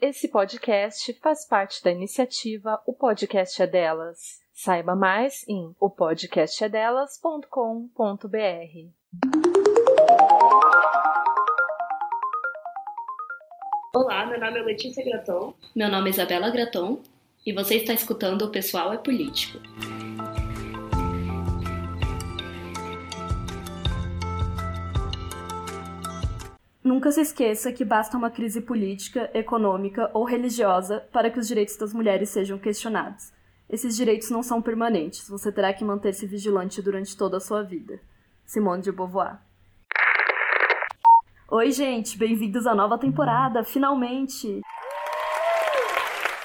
Esse podcast faz parte da iniciativa O Podcast é Delas. Saiba mais em opodcastedelas.com.br. Olá, meu nome é Letícia Graton. Meu nome é Isabela Graton e você está escutando O Pessoal é Político. Nunca se esqueça que basta uma crise política, econômica ou religiosa para que os direitos das mulheres sejam questionados. Esses direitos não são permanentes, você terá que manter-se vigilante durante toda a sua vida. Simone de Beauvoir. Oi, gente, bem-vindos à nova temporada, finalmente!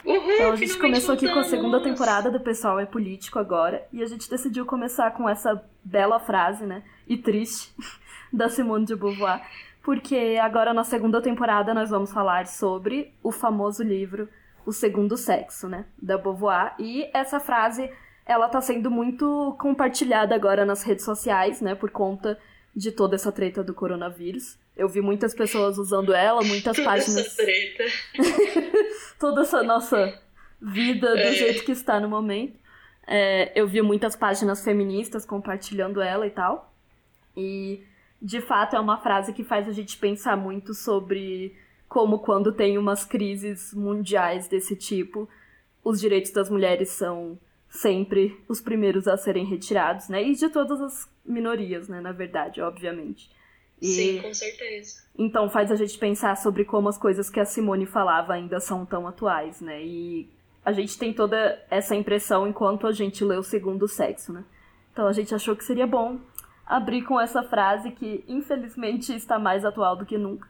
Uhul, Então a gente começou aqui com a segunda temporada do Pessoal é Político agora, e a gente decidiu começar com essa bela frase, né, e triste, da Simone de Beauvoir, porque agora na segunda temporada nós vamos falar sobre o famoso livro O Segundo Sexo, né, da Beauvoir, e essa frase, ela tá sendo muito compartilhada agora nas redes sociais, né, por conta de toda essa treta do coronavírus. Eu vi muitas pessoas usando ela, muitas Toda páginas essa treta. toda essa nossa vida do É. jeito que está no momento. É, eu vi muitas páginas feministas compartilhando ela e tal. E, de fato, é uma frase que faz a gente pensar muito sobre como, quando tem umas crises mundiais desse tipo, os direitos das mulheres são sempre os primeiros a serem retirados, né? E de todas as minorias, né? Na verdade, obviamente. E... Sim, com certeza. Então faz a gente pensar sobre como as coisas que a Simone falava ainda são tão atuais, né? E a gente tem toda essa impressão enquanto a gente lê o segundo sexo, né? Então a gente achou que seria bom abrir com essa frase que infelizmente está mais atual do que nunca.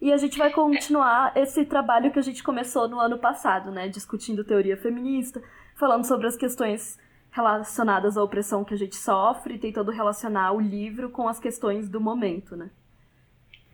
E a gente vai continuar esse trabalho que a gente começou no ano passado, né? Discutindo teoria feminista, falando sobre as questões relacionadas à opressão que a gente sofre, tentando relacionar o livro com as questões do momento, né?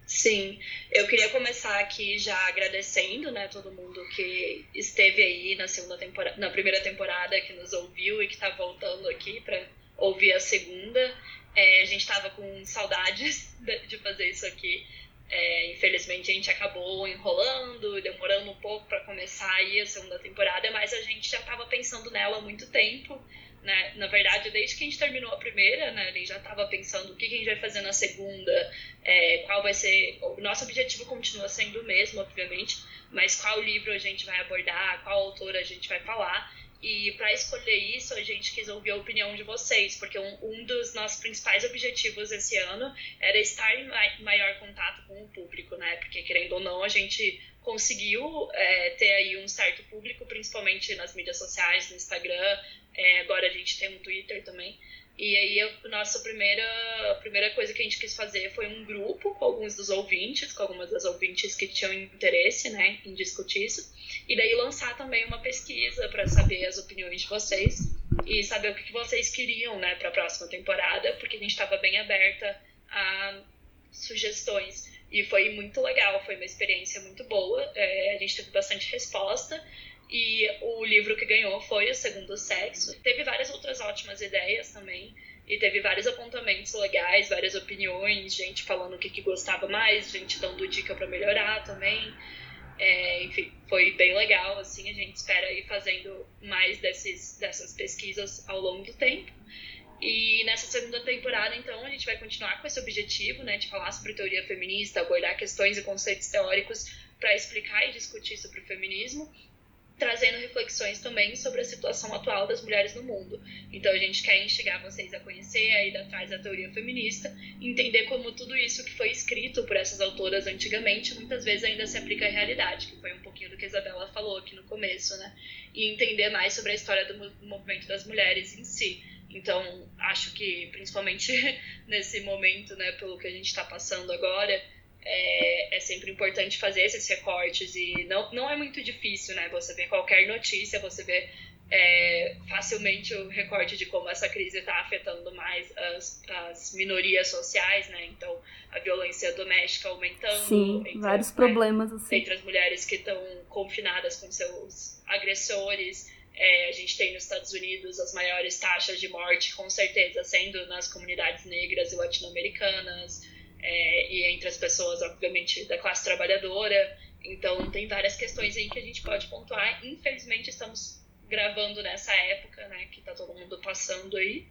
Sim, eu queria começar aqui já agradecendo, né, todo mundo que esteve aí na segunda temporada, na primeira temporada, que nos ouviu e que tá voltando aqui para ouvir a segunda. É, a gente tava com saudades de fazer isso aqui. É, infelizmente a gente acabou enrolando, demorando um pouco para começar aí a segunda temporada, mas a gente já estava pensando nela há muito tempo. Né? Na verdade, desde que a gente terminou a primeira, né, a gente já estava pensando o que, que a gente vai fazer na segunda, é, qual vai ser. O nosso objetivo continua sendo o mesmo, obviamente, mas qual livro a gente vai abordar, qual autora a gente vai falar. E para escolher isso, a gente quis ouvir a opinião de vocês, porque um, um dos nossos principais objetivos esse ano era estar em mai- maior contato com o público, né? Porque, querendo ou não, a gente conseguiu é, ter aí um certo público, principalmente nas mídias sociais, no Instagram, é, agora a gente tem um Twitter também. E aí a nossa primeira, a primeira coisa que a gente quis fazer foi um grupo com alguns dos ouvintes, com algumas das ouvintes que tinham interesse né, em discutir isso. E daí lançar também uma pesquisa para saber as opiniões de vocês e saber o que vocês queriam né, para a próxima temporada, porque a gente estava bem aberta a sugestões. E foi muito legal, foi uma experiência muito boa. É, a gente teve bastante resposta. E o livro que ganhou foi O Segundo Sexo. Teve várias outras ótimas ideias também. E teve vários apontamentos legais, várias opiniões, gente falando o que, que gostava mais, gente dando dica para melhorar também. É, enfim, foi bem legal, assim, a gente espera ir fazendo mais desses, dessas pesquisas ao longo do tempo. E nessa segunda temporada, então, a gente vai continuar com esse objetivo, né, de falar sobre teoria feminista, abordar questões e conceitos teóricos para explicar e discutir sobre o feminismo, trazendo reflexões também sobre a situação atual das mulheres no mundo. Então a gente quer instigar vocês a conhecer a ida atrás da teoria feminista, entender como tudo isso que foi escrito por essas autoras antigamente muitas vezes ainda se aplica à realidade, que foi um pouquinho do que a Isabela falou aqui no começo, né? E entender mais sobre a história do mo- movimento das mulheres em si. Então, acho que principalmente nesse momento, né, pelo que a gente está passando agora, é, é sempre importante fazer esses recortes e não, não é muito difícil, né? Você vê qualquer notícia, você vê é, facilmente o recorte de como essa crise está afetando mais as, as minorias sociais, né? Então, a violência doméstica aumentando. Sim, entre- vários né, problemas assim. entre as mulheres que estão confinadas com seus agressores. É, a gente tem nos Estados Unidos as maiores taxas de morte, com certeza, sendo nas comunidades negras e latino-americanas, é, e entre as pessoas, obviamente, da classe trabalhadora. Então tem várias questões aí que a gente pode pontuar. Infelizmente estamos gravando nessa época, né, que tá todo mundo passando aí.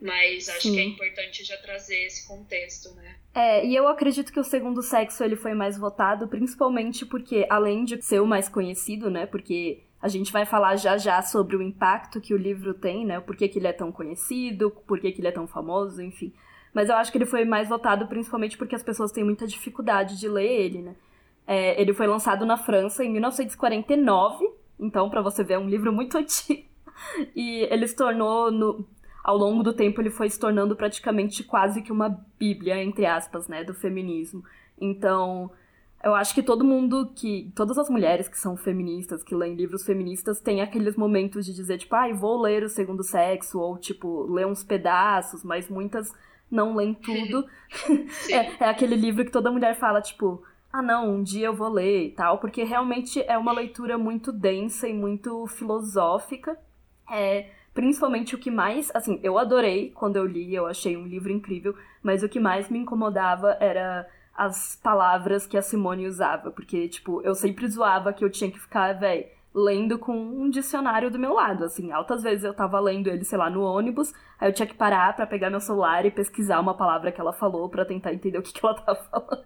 Mas acho Sim. que é importante já trazer esse contexto, né? É, e eu acredito que o segundo sexo ele foi mais votado, principalmente porque, além de ser o mais conhecido, né? Porque a gente vai falar já já sobre o impacto que o livro tem, né? Por que, que ele é tão conhecido, por que, que ele é tão famoso, enfim. Mas eu acho que ele foi mais votado principalmente porque as pessoas têm muita dificuldade de ler ele, né? É, ele foi lançado na França em 1949, então, para você ver, é um livro muito antigo. E ele se tornou, no, ao longo do tempo, ele foi se tornando praticamente quase que uma bíblia, entre aspas, né, do feminismo. Então, eu acho que todo mundo que. Todas as mulheres que são feministas, que leem livros feministas, têm aqueles momentos de dizer, tipo, ai, ah, vou ler o segundo sexo, ou, tipo, ler uns pedaços, mas muitas não leem tudo. é, é aquele livro que toda mulher fala, tipo ah, não, um dia eu vou ler e tal, porque realmente é uma leitura muito densa e muito filosófica. É, principalmente o que mais, assim, eu adorei quando eu li, eu achei um livro incrível, mas o que mais me incomodava era as palavras que a Simone usava, porque, tipo, eu sempre zoava que eu tinha que ficar, velho, lendo com um dicionário do meu lado, assim, altas vezes eu tava lendo ele, sei lá, no ônibus, aí eu tinha que parar para pegar meu celular e pesquisar uma palavra que ela falou para tentar entender o que, que ela tava falando.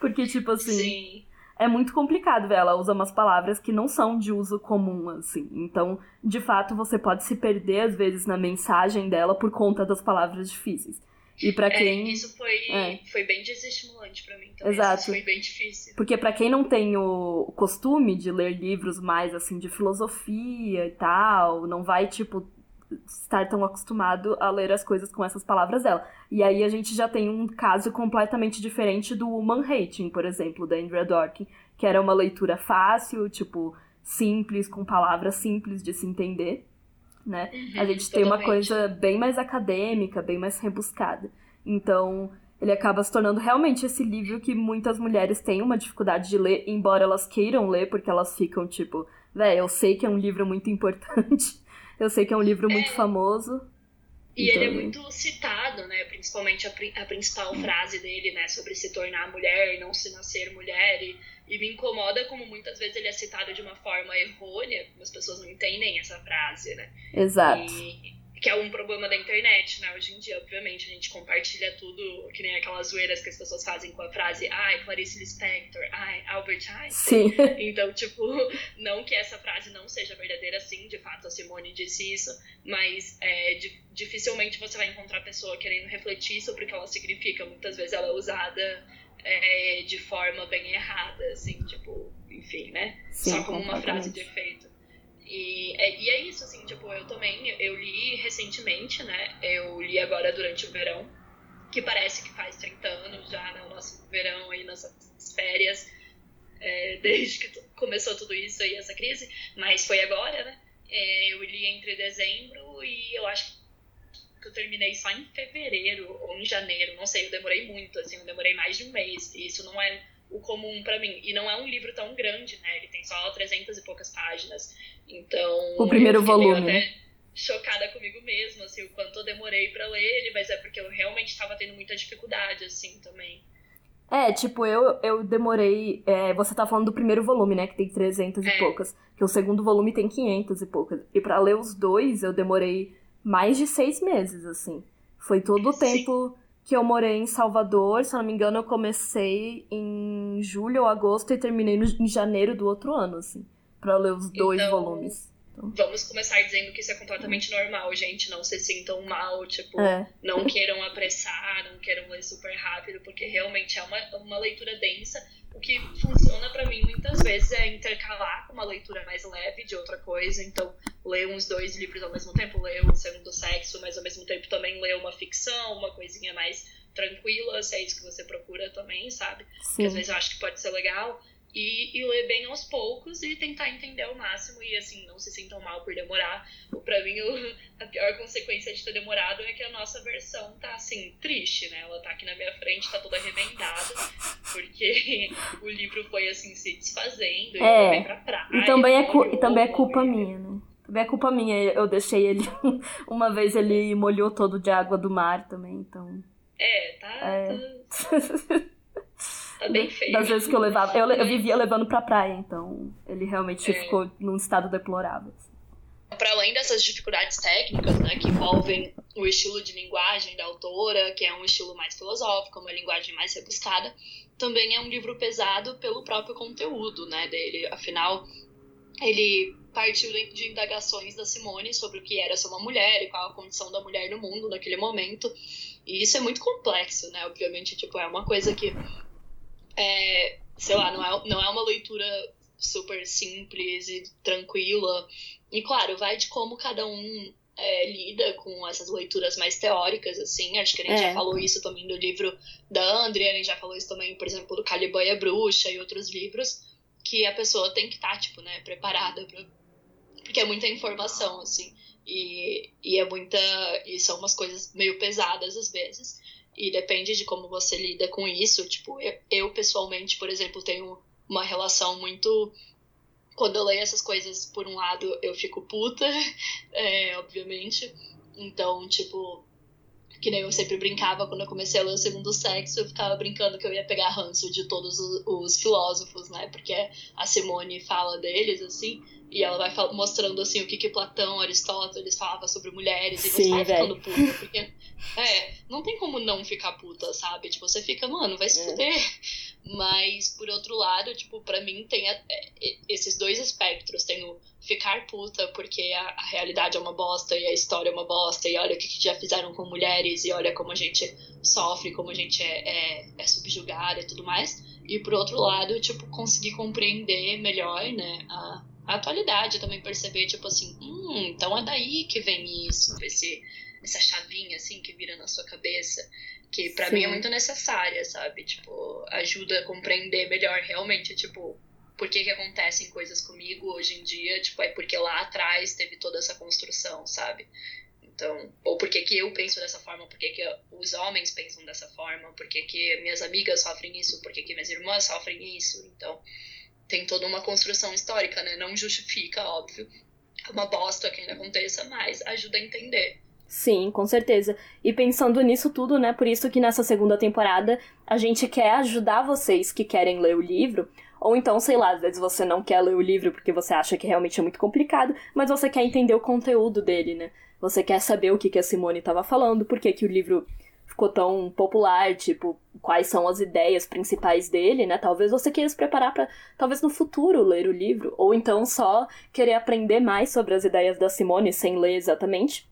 Porque, tipo assim. Sim. É muito complicado, velho. Ela usa umas palavras que não são de uso comum, assim. Então, de fato, você pode se perder, às vezes, na mensagem dela por conta das palavras difíceis. E para é, quem. É, isso foi, é. foi bem desestimulante para mim também. Exato. Isso foi bem difícil. Porque para quem não tem o costume de ler livros mais assim de filosofia e tal, não vai, tipo, estar tão acostumado a ler as coisas com essas palavras dela. E aí a gente já tem um caso completamente diferente do Manhattan, por exemplo, da Andrea Dworkin, que era uma leitura fácil, tipo, simples, com palavras simples de se entender, né? Uhum, a gente tem uma coisa bem mais acadêmica, bem mais rebuscada. Então, ele acaba se tornando realmente esse livro que muitas mulheres têm uma dificuldade de ler, embora elas queiram ler, porque elas ficam tipo, velho, eu sei que é um livro muito importante, eu sei que é um livro muito é. famoso. E então... ele é muito citado, né? Principalmente a, a, principal frase dele, né? Sobre se tornar mulher e não se nascer mulher. E, e me incomoda como muitas vezes ele é citado de uma forma errônea, como as pessoas não entendem essa frase, né? Exato. E, que é um problema da internet, né? Hoje em dia, obviamente, a gente compartilha tudo, que nem aquelas zoeiras que as pessoas fazem com a frase ai, Clarice Lispector, ai, Albert Einstein. Sim. Então, tipo, não que essa frase não seja verdadeira, sim, de fato, a Simone disse isso, mas é, di dificilmente você vai encontrar pessoa querendo refletir sobre o que ela significa. Muitas vezes ela é usada é, de forma bem errada, assim, tipo, enfim, né? Sim, Só como uma frase de efeito. E é, e é isso, assim, tipo, eu também, eu li recentemente, né? Eu li agora durante o verão, que parece que faz 30 anos já, né? O nosso verão aí, nossas férias, é, desde que começou tudo isso aí, essa crise, mas foi agora, né? É, eu li entre dezembro e eu acho que eu terminei só em fevereiro ou em janeiro, não sei, eu demorei muito, assim, eu demorei mais de um mês, e isso não é o comum para mim. E não é um livro tão grande, né? Ele tem só 300 e poucas páginas. Então. O primeiro volume. Né? chocada comigo mesma, assim, o quanto eu demorei para ler ele, mas é porque eu realmente estava tendo muita dificuldade, assim, também. É, tipo, eu, eu demorei. É, você tá falando do primeiro volume, né? Que tem 300 é. e poucas. Que o segundo volume tem 500 e poucas. E para ler os dois, eu demorei mais de seis meses, assim. Foi todo o tempo que eu morei em Salvador. Se eu não me engano, eu comecei em julho ou agosto e terminei no, em janeiro do outro ano, assim para ler os dois então, volumes. Então. Vamos começar dizendo que isso é completamente normal, gente. Não se sintam mal, tipo, é. não queiram apressar, não queiram ler super rápido, porque realmente é uma, uma leitura densa. O que funciona para mim muitas vezes é intercalar com uma leitura mais leve de outra coisa. Então, ler uns dois livros ao mesmo tempo, ler o Segundo Sexo, mas ao mesmo tempo também ler uma ficção, uma coisinha mais tranquila, se é isso que você procura também, sabe? Sim. Porque às vezes eu acho que pode ser legal e, e ler bem aos poucos e tentar entender ao máximo e assim, não se sintam mal por demorar. Pra mim, o, a pior consequência de ter demorado é que a nossa versão tá assim, triste, né? Ela tá aqui na minha frente, tá toda arrebentada, porque o livro foi assim se desfazendo é, e pra praia. E também é, cu e também é culpa minha, né? Também é culpa minha, eu deixei ele. Uma vez ele molhou todo de água do mar também, então. É, tá. É. tá... Tá bem feio. Das vezes que eu levava. Eu, eu vivia levando pra praia, então ele realmente é. ficou num estado deplorável. Para além dessas dificuldades técnicas, né, que envolvem o estilo de linguagem da autora, que é um estilo mais filosófico, uma linguagem mais rebuscada, também é um livro pesado pelo próprio conteúdo, né, dele. Afinal, ele partiu de indagações da Simone sobre o que era ser uma mulher e qual a condição da mulher no mundo naquele momento. E isso é muito complexo, né? Obviamente, tipo, é uma coisa que é, sei lá, não é, não é uma leitura super simples e tranquila. E claro, vai de como cada um é, lida com essas leituras mais teóricas, assim. Acho que a gente é. já falou isso também do livro da Andrea, a gente já falou isso também, por exemplo, do Caliban e a Bruxa e outros livros, que a pessoa tem que estar, tá, tipo, né, preparada pra... Porque é muita informação, assim. E, e é muita. E são umas coisas meio pesadas às vezes. E depende de como você lida com isso. Tipo, eu, eu pessoalmente, por exemplo, tenho uma relação muito quando eu leio essas coisas, por um lado, eu fico puta, é, obviamente. Então, tipo, que nem eu sempre brincava quando eu comecei a ler o segundo sexo, eu ficava brincando que eu ia pegar ranço de todos os, os filósofos, né? Porque a Simone fala deles, assim, e ela vai mostrando assim o que, que Platão, Aristóteles falava sobre mulheres, e você Sim, vai ficando puta, porque é, não tem como não ficar puta, sabe? Tipo, você fica, mano, vai se é. fuder. Mas, por outro lado, tipo, para mim tem a, é, esses dois espectros. Tem o ficar puta porque a, a, realidade é uma bosta e a história é uma bosta, e olha o que, que já fizeram com mulheres, e olha como a gente sofre, como a gente é, é, é subjugada e tudo mais. E por outro lado, tipo, conseguir compreender melhor, né, a, a atualidade, também perceber, tipo assim, hum, então é daí que vem isso, esse, essa chavinha, assim, que vira na sua cabeça que para mim é muito necessária, sabe? Tipo, ajuda a compreender melhor realmente, tipo, por que que acontecem coisas comigo hoje em dia, tipo, é porque lá atrás teve toda essa construção, sabe? Então, ou por que que eu penso dessa forma, por que que os homens pensam dessa forma, por que que minhas amigas sofrem isso, por que que minhas irmãs sofrem isso, então tem toda uma construção histórica, né? Não justifica, óbvio, uma bosta que ainda aconteça, mas ajuda a entender. Sim, com certeza. E pensando nisso tudo, né? Por isso que nessa segunda temporada a gente quer ajudar vocês que querem ler o livro. Ou então, sei lá, às vezes você não quer ler o livro porque você acha que realmente é muito complicado, mas você quer entender o conteúdo dele, né? Você quer saber o que, que a Simone estava falando, por que, que o livro ficou tão popular, tipo, quais são as ideias principais dele, né? Talvez você queira se preparar para, talvez no futuro, ler o livro, ou então só querer aprender mais sobre as ideias da Simone sem ler exatamente.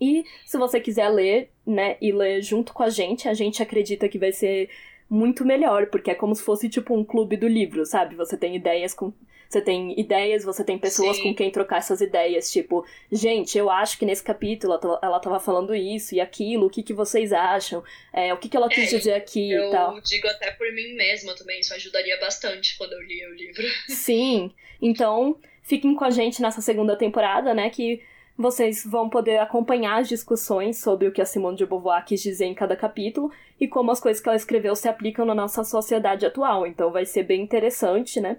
E se você quiser ler, né, e ler junto com a gente, a gente acredita que vai ser muito melhor, porque é como se fosse tipo um clube do livro, sabe? Você tem ideias com você tem ideias, você tem pessoas Sim. com quem trocar essas ideias, tipo, gente, eu acho que nesse capítulo ela tava falando isso e aquilo, o que, que vocês acham? É, o que, que ela quis é, dizer aqui e tal. Eu digo até por mim mesma também, isso ajudaria bastante quando eu li o livro. Sim, então fiquem com a gente nessa segunda temporada, né, que vocês vão poder acompanhar as discussões sobre o que a Simone de Beauvoir quis dizer em cada capítulo e como as coisas que ela escreveu se aplicam na nossa sociedade atual. Então vai ser bem interessante, né?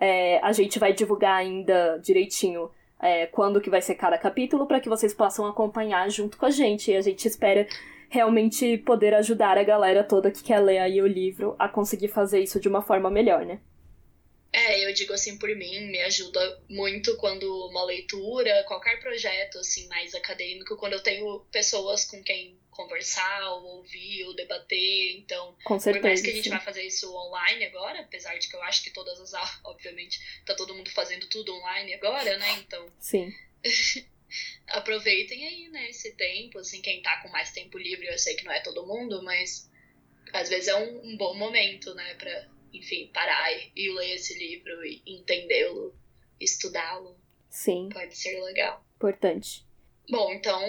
É, a gente vai divulgar ainda direitinho é, quando que vai ser cada capítulo para que vocês possam acompanhar junto com a gente. E a gente espera realmente poder ajudar a galera toda que quer ler aí o livro a conseguir fazer isso de uma forma melhor, né? É, eu digo assim por mim, me ajuda muito quando uma leitura, qualquer projeto assim mais acadêmico, quando eu tenho pessoas com quem conversar, ou ouvir, ou debater. Então, com certeza, por mais que a gente sim. vai fazer isso online agora, apesar de que eu acho que todas as aulas, obviamente, tá todo mundo fazendo tudo online agora, né? Então. Sim. aproveitem aí, né, esse tempo, assim, quem tá com mais tempo livre, eu sei que não é todo mundo, mas às vezes é um, um bom momento, né, pra enfim, parar e ler esse livro e entendê-lo, estudá-lo. Sim. Pode ser legal. Importante. Bom, então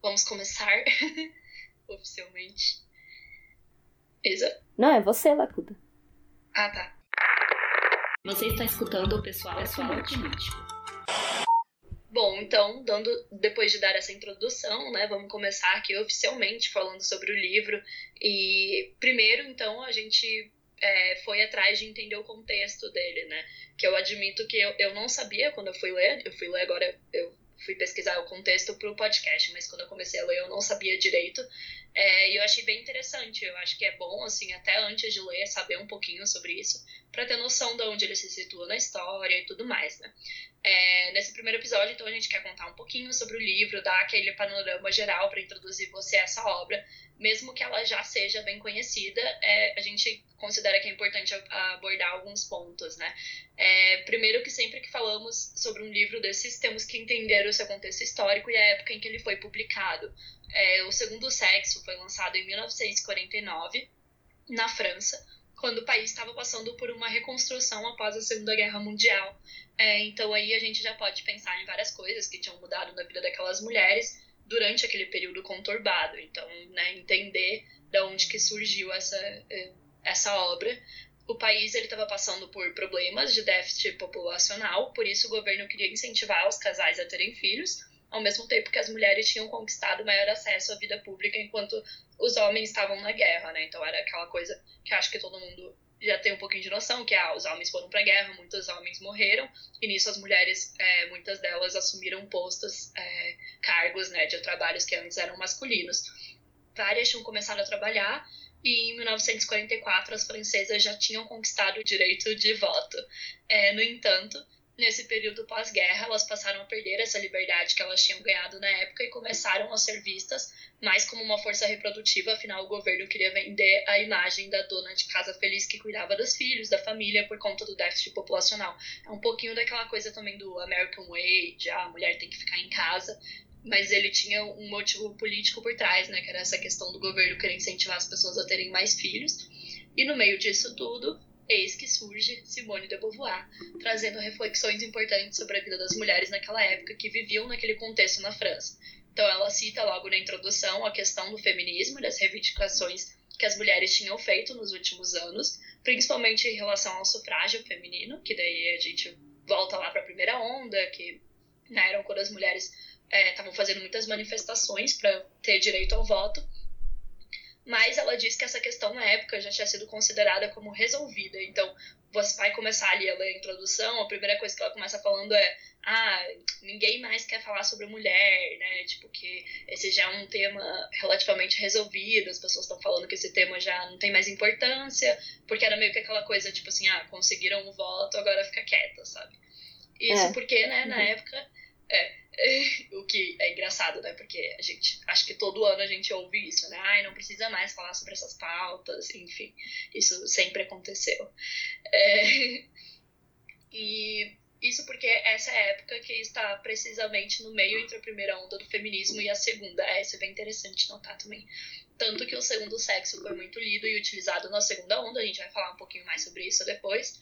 vamos começar oficialmente. Isa? Não, é você, Lacuda. Ah, tá. Você está escutando o pessoal, pessoal político. Bom, então, dando, depois de dar essa introdução, né, vamos começar aqui oficialmente falando sobre o livro. E primeiro, então, a gente é, foi atrás de entender o contexto dele, né? Que eu admito que eu, eu não sabia quando eu fui ler, eu fui ler agora, eu fui pesquisar o contexto pro podcast, mas quando eu comecei a ler eu não sabia direito. É, e eu achei bem interessante. Eu acho que é bom, assim, até antes de ler, saber um pouquinho sobre isso, para ter noção de onde ele se situa na história e tudo mais, né? É, nesse primeiro episódio, então, a gente quer contar um pouquinho sobre o livro, dar aquele panorama geral para introduzir você a essa obra, mesmo que ela já seja bem conhecida, é, a gente considera que é importante abordar alguns pontos, né? É, primeiro que sempre que falamos sobre um livro desses, temos que entender o seu contexto histórico e a época em que ele foi publicado. É, o Segundo Sexo foi lançado em 1949, na França, quando o país estava passando por uma reconstrução após a Segunda Guerra Mundial. É, então aí a gente já pode pensar em várias coisas que tinham mudado na vida daquelas mulheres durante aquele período conturbado. Então, né, entender de onde que surgiu essa, é, essa obra. O país ele estava passando por problemas de déficit populacional, por isso o governo queria incentivar os casais a terem filhos ao mesmo tempo que as mulheres tinham conquistado maior acesso à vida pública enquanto os homens estavam na guerra, né? Então era aquela coisa que acho que todo mundo já tem um pouquinho de noção, que ah, os homens foram para a guerra, muitos homens morreram, e nisso as mulheres, é, muitas delas assumiram postos, é, cargos né, de trabalhos que antes eram masculinos. Várias tinham começado a trabalhar, e em 1944 as francesas já tinham conquistado o direito de voto. É, no entanto, Nesse período pós-guerra, elas passaram a perder essa liberdade que elas tinham ganhado na época e começaram a ser vistas mais como uma força reprodutiva, afinal o governo queria vender a imagem da dona de casa feliz que cuidava dos filhos, da família, por conta do déficit populacional. É um pouquinho daquela coisa também do American Way, de ah, a mulher tem que ficar em casa, mas ele tinha um motivo político por trás, né, que era essa questão do governo querer incentivar as pessoas a terem mais filhos. E no meio disso tudo, eis que surge Simone de Beauvoir, trazendo reflexões importantes sobre a vida das mulheres naquela época que viviam naquele contexto na França. Então ela cita logo na introdução a questão do feminismo e das reivindicações que as mulheres tinham feito nos últimos anos, principalmente em relação ao sufrágio feminino, que daí a gente volta lá para a primeira onda, que né, eram quando as mulheres estavam é, fazendo muitas manifestações para ter direito ao voto mas ela diz que essa questão na época já tinha sido considerada como resolvida. Então, você vai começar ali a ler a introdução, a primeira coisa que ela começa falando é ah, ninguém mais quer falar sobre mulher, né? Tipo, que esse já é um tema relativamente resolvido, as pessoas estão falando que esse tema já não tem mais importância, porque era meio que aquela coisa, tipo assim, ah, conseguiram o voto, agora fica quieta, sabe? Isso é. porque, né, na uhum. época, é, o que é engraçado, né? Porque a gente, acho que todo ano a gente ouve isso, né? Ai, não precisa mais falar sobre essas pautas, enfim, isso sempre aconteceu. É, e isso porque essa é a época que está precisamente no meio entre a primeira onda do feminismo e a segunda. É, isso é bem interessante notar também. Tanto que o segundo sexo foi muito lido e utilizado na segunda onda, a gente vai falar um pouquinho mais sobre isso depois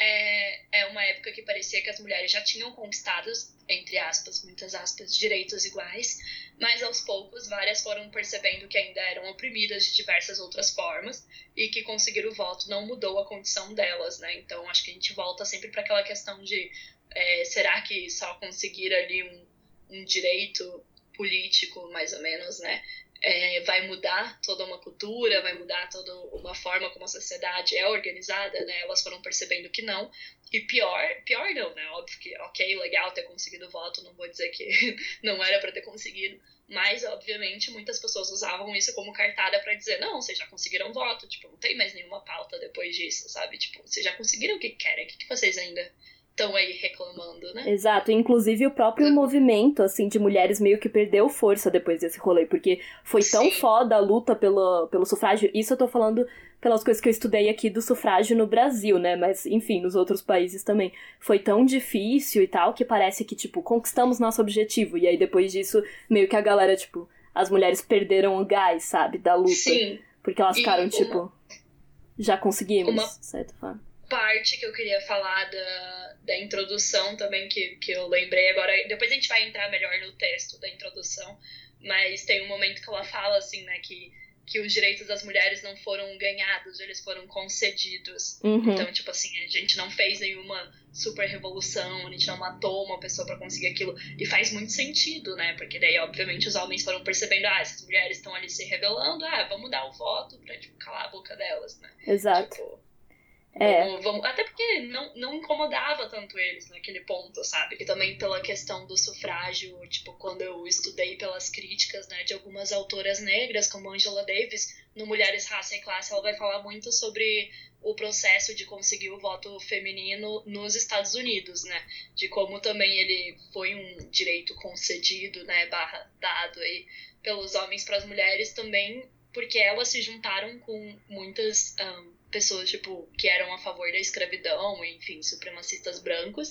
é, é uma época que parecia que as mulheres já tinham conquistado, entre aspas, muitas aspas, direitos iguais, mas aos poucos várias foram percebendo que ainda eram oprimidas de diversas outras formas e que conseguir o voto não mudou a condição delas, né? Então acho que a gente volta sempre para aquela questão de é, será que só conseguir ali um, um direito político, mais ou menos, né? É, vai mudar toda uma cultura, vai mudar toda uma forma como a sociedade é organizada, né? Elas foram percebendo que não. E pior, pior não, né? Óbvio que, ok, legal ter conseguido o voto, não vou dizer que não era para ter conseguido, mas obviamente muitas pessoas usavam isso como cartada para dizer, não, vocês já conseguiram voto, tipo, não tem mais nenhuma pauta depois disso, sabe? Tipo, vocês já conseguiram o que querem, o que vocês ainda estão aí reclamando, né? Exato, inclusive o próprio uhum. movimento, assim, de mulheres meio que perdeu força depois desse rolê, porque foi tão Sim. foda a luta pelo, pelo sufrágio, isso eu tô falando pelas coisas que eu estudei aqui do sufrágio no Brasil, né, mas enfim, nos outros países também. Foi tão difícil e tal, que parece que, tipo, conquistamos nosso objetivo, e aí depois disso, meio que a galera, tipo, as mulheres perderam o gás, sabe, da luta. Sim. Porque elas ficaram, e tipo, uma... já conseguimos, uma... de certa forma parte que eu queria falar da, da introdução também, que, que eu lembrei agora. Depois a gente vai entrar melhor no texto da introdução, mas tem um momento que ela fala assim, né, que, que os direitos das mulheres não foram ganhados, eles foram concedidos. Uhum. Então, tipo assim, a gente não fez nenhuma super revolução, a gente não matou uma pessoa para conseguir aquilo. E faz muito sentido, né? Porque daí, obviamente, os homens foram percebendo, ah, essas mulheres estão ali se rebelando, ah, vamos dar o voto pra, tipo, calar a boca delas, né? Exato. Tipo, É. Vamos, até porque não, não incomodava tanto eles naquele ponto, sabe? E também pela questão do sufrágio, tipo, quando eu estudei pelas críticas, né, de algumas autoras negras, como Angela Davis, no Mulheres, Raça e Classe, ela vai falar muito sobre o processo de conseguir o voto feminino nos Estados Unidos, né? De como também ele foi um direito concedido, né, barra dado aí pelos homens para as mulheres também, porque elas se juntaram com muitas um, pessoas, tipo, que eram a favor da escravidão, enfim, supremacistas brancos,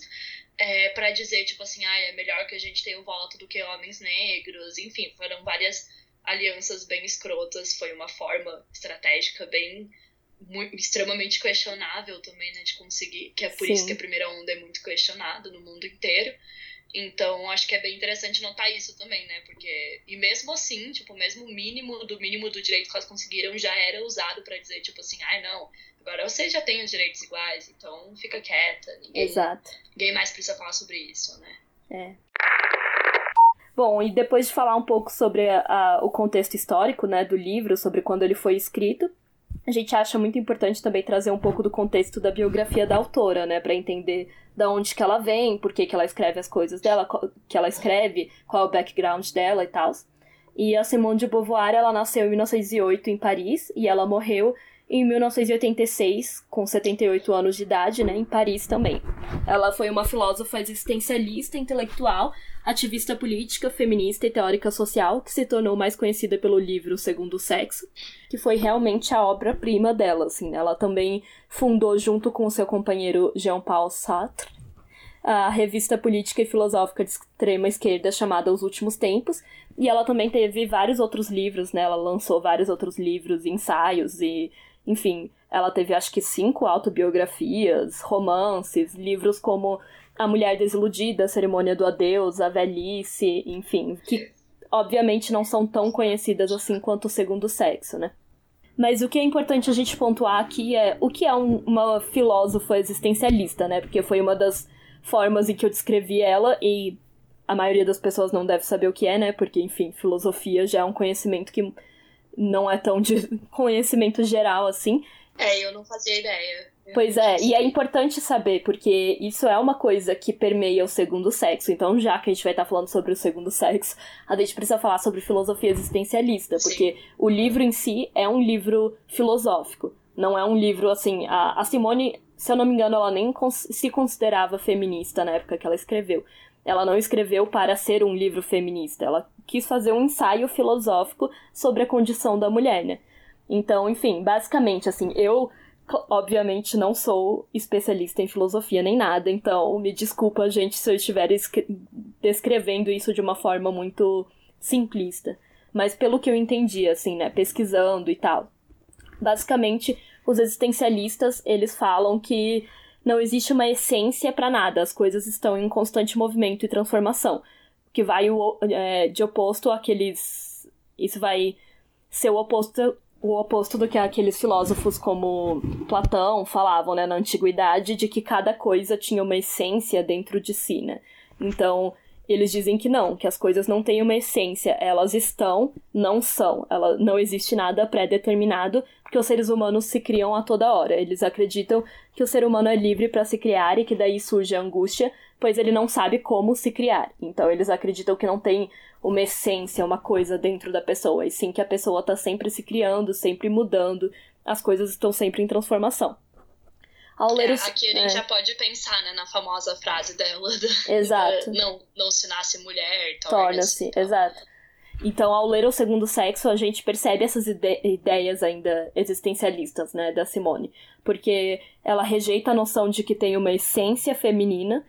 é, para dizer, tipo assim, ah, é melhor que a gente tenha o voto do que homens negros, enfim, foram várias alianças bem escrotas, foi uma forma estratégica bem muito, extremamente questionável também, né, de conseguir, que é por Sim. isso que a primeira onda é muito questionada no mundo inteiro. Então, acho que é bem interessante notar isso também, né? Porque, e mesmo assim, tipo, mesmo o mínimo do mínimo do direito que elas conseguiram já era usado para dizer, tipo assim, ai, ah, não, agora você já tem os direitos iguais, então fica quieta. Ninguém, Exato. Ninguém mais precisa falar sobre isso, né? É. Bom, e depois de falar um pouco sobre a, a, o contexto histórico, né, do livro, sobre quando ele foi escrito, a gente acha muito importante também trazer um pouco do contexto da biografia da autora, né, para entender da onde que ela vem, por que, que ela escreve as coisas dela, que ela escreve, qual é o background dela e tal. E a Simone de Beauvoir, ela nasceu em 1908 em Paris e ela morreu em 1986, com 78 anos de idade, né, em Paris também. Ela foi uma filósofa existencialista, intelectual, ativista política, feminista e teórica social, que se tornou mais conhecida pelo livro Segundo Sexo, que foi realmente a obra-prima dela, assim. Né? Ela também fundou, junto com seu companheiro Jean-Paul Sartre, a revista política e filosófica de extrema esquerda chamada Os Últimos Tempos, e ela também teve vários outros livros, né? Ela lançou vários outros livros, ensaios e enfim, ela teve acho que cinco autobiografias, romances, livros como A Mulher Desiludida, A Cerimônia do Adeus, A Velhice, enfim, que obviamente não são tão conhecidas assim quanto o Segundo Sexo, né? Mas o que é importante a gente pontuar aqui é o que é um, uma filósofa existencialista, né? Porque foi uma das formas em que eu descrevi ela e a maioria das pessoas não deve saber o que é, né? Porque, enfim, filosofia já é um conhecimento que não é tão de conhecimento geral assim. É, eu não fazia ideia. pois é, e é importante saber, porque isso é uma coisa que permeia o segundo sexo. Então, já que a gente vai estar falando sobre o segundo sexo, a gente precisa falar sobre filosofia existencialista, porque Sim. o livro em si é um livro filosófico. Não é um livro assim. A, a Simone, se eu não me engano, ela nem se considerava feminista na época que ela escreveu. Ela não escreveu para ser um livro feminista, ela quis fazer um ensaio filosófico sobre a condição da mulher, né? Então, enfim, basicamente, assim, eu obviamente não sou especialista em filosofia nem nada, então me desculpa, gente, se eu estiver descrevendo isso de uma forma muito simplista. Mas pelo que eu entendi, assim, né, pesquisando e tal. Basicamente, os existencialistas, eles falam que não existe uma essência para nada, as coisas estão em constante movimento e transformação, que vai é, de oposto àqueles. Isso vai ser o oposto, o oposto do que aqueles filósofos como Platão falavam né, na antiguidade, de que cada coisa tinha uma essência dentro de si. Né? Então, eles dizem que não, que as coisas não têm uma essência, elas estão, não são. Ela, não existe nada pré-determinado, porque os seres humanos se criam a toda hora. Eles acreditam que o ser humano é livre para se criar e que daí surge a angústia, pois ele não sabe como se criar. Então eles acreditam que não tem uma essência, uma coisa dentro da pessoa, e sim que a pessoa está sempre se criando, sempre mudando, as coisas estão sempre em transformação. Ao ler é, os... Aqui a gente é. já pode pensar né, na famosa frase dela. Exato. não, não se nasce mulher, torna-se. Torna exato. Então, ao ler O Segundo Sexo, a gente percebe essas ide ideias ainda existencialistas, né, da Simone. Porque ela rejeita a noção de que tem uma essência feminina,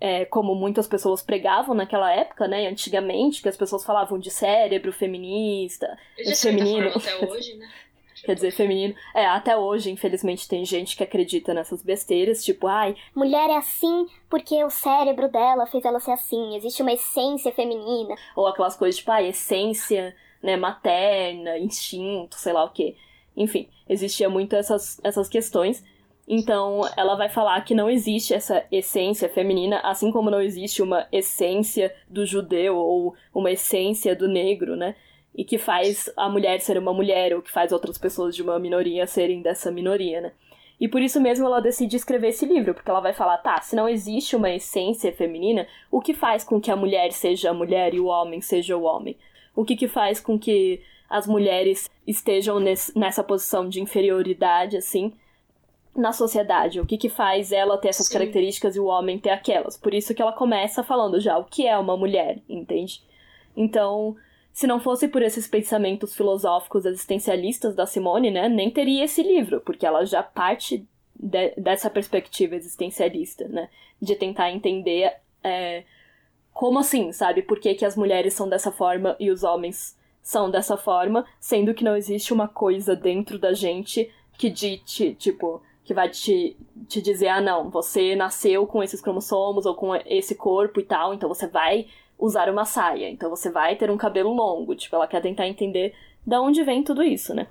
é, como muitas pessoas pregavam naquela época, né, antigamente, que as pessoas falavam de cérebro feminista, de feminino. até hoje, né? quer dizer, feminino. É, até hoje, infelizmente, tem gente que acredita nessas besteiras, tipo, ai, mulher é assim porque o cérebro dela fez ela ser assim, existe uma essência feminina. Ou aquelas coisas tipo, ai, essência, né, materna, instinto, sei lá o quê. Enfim, existia muito essas, essas questões. Então, ela vai falar que não existe essa essência feminina, assim como não existe uma essência do judeu ou uma essência do negro, né? E que faz a mulher ser uma mulher ou que faz outras pessoas de uma minoria serem dessa minoria, né? E por isso mesmo ela decide escrever esse livro, porque ela vai falar, tá, se não existe uma essência feminina, o que faz com que a mulher seja a mulher e o homem seja o homem? O que que faz com que as mulheres estejam nesse, nessa posição de inferioridade, assim, na sociedade? O que que faz ela ter essas Sim. características e o homem ter aquelas? Por isso que ela começa falando já o que é uma mulher, entende? Então, se não fosse por esses pensamentos filosóficos existencialistas da Simone, né, nem teria esse livro, porque ela já parte de, dessa perspectiva existencialista, né, de tentar entender é, como assim, sabe, por que, que as mulheres são dessa forma e os homens são dessa forma, sendo que não existe uma coisa dentro da gente que dite, tipo, que vai te, te dizer, ah, não, você nasceu com esses cromossomos ou com esse corpo e tal, então você vai usar uma saia. Então você vai ter um cabelo longo. Tipo, ela quer tentar entender de onde vem tudo isso, né?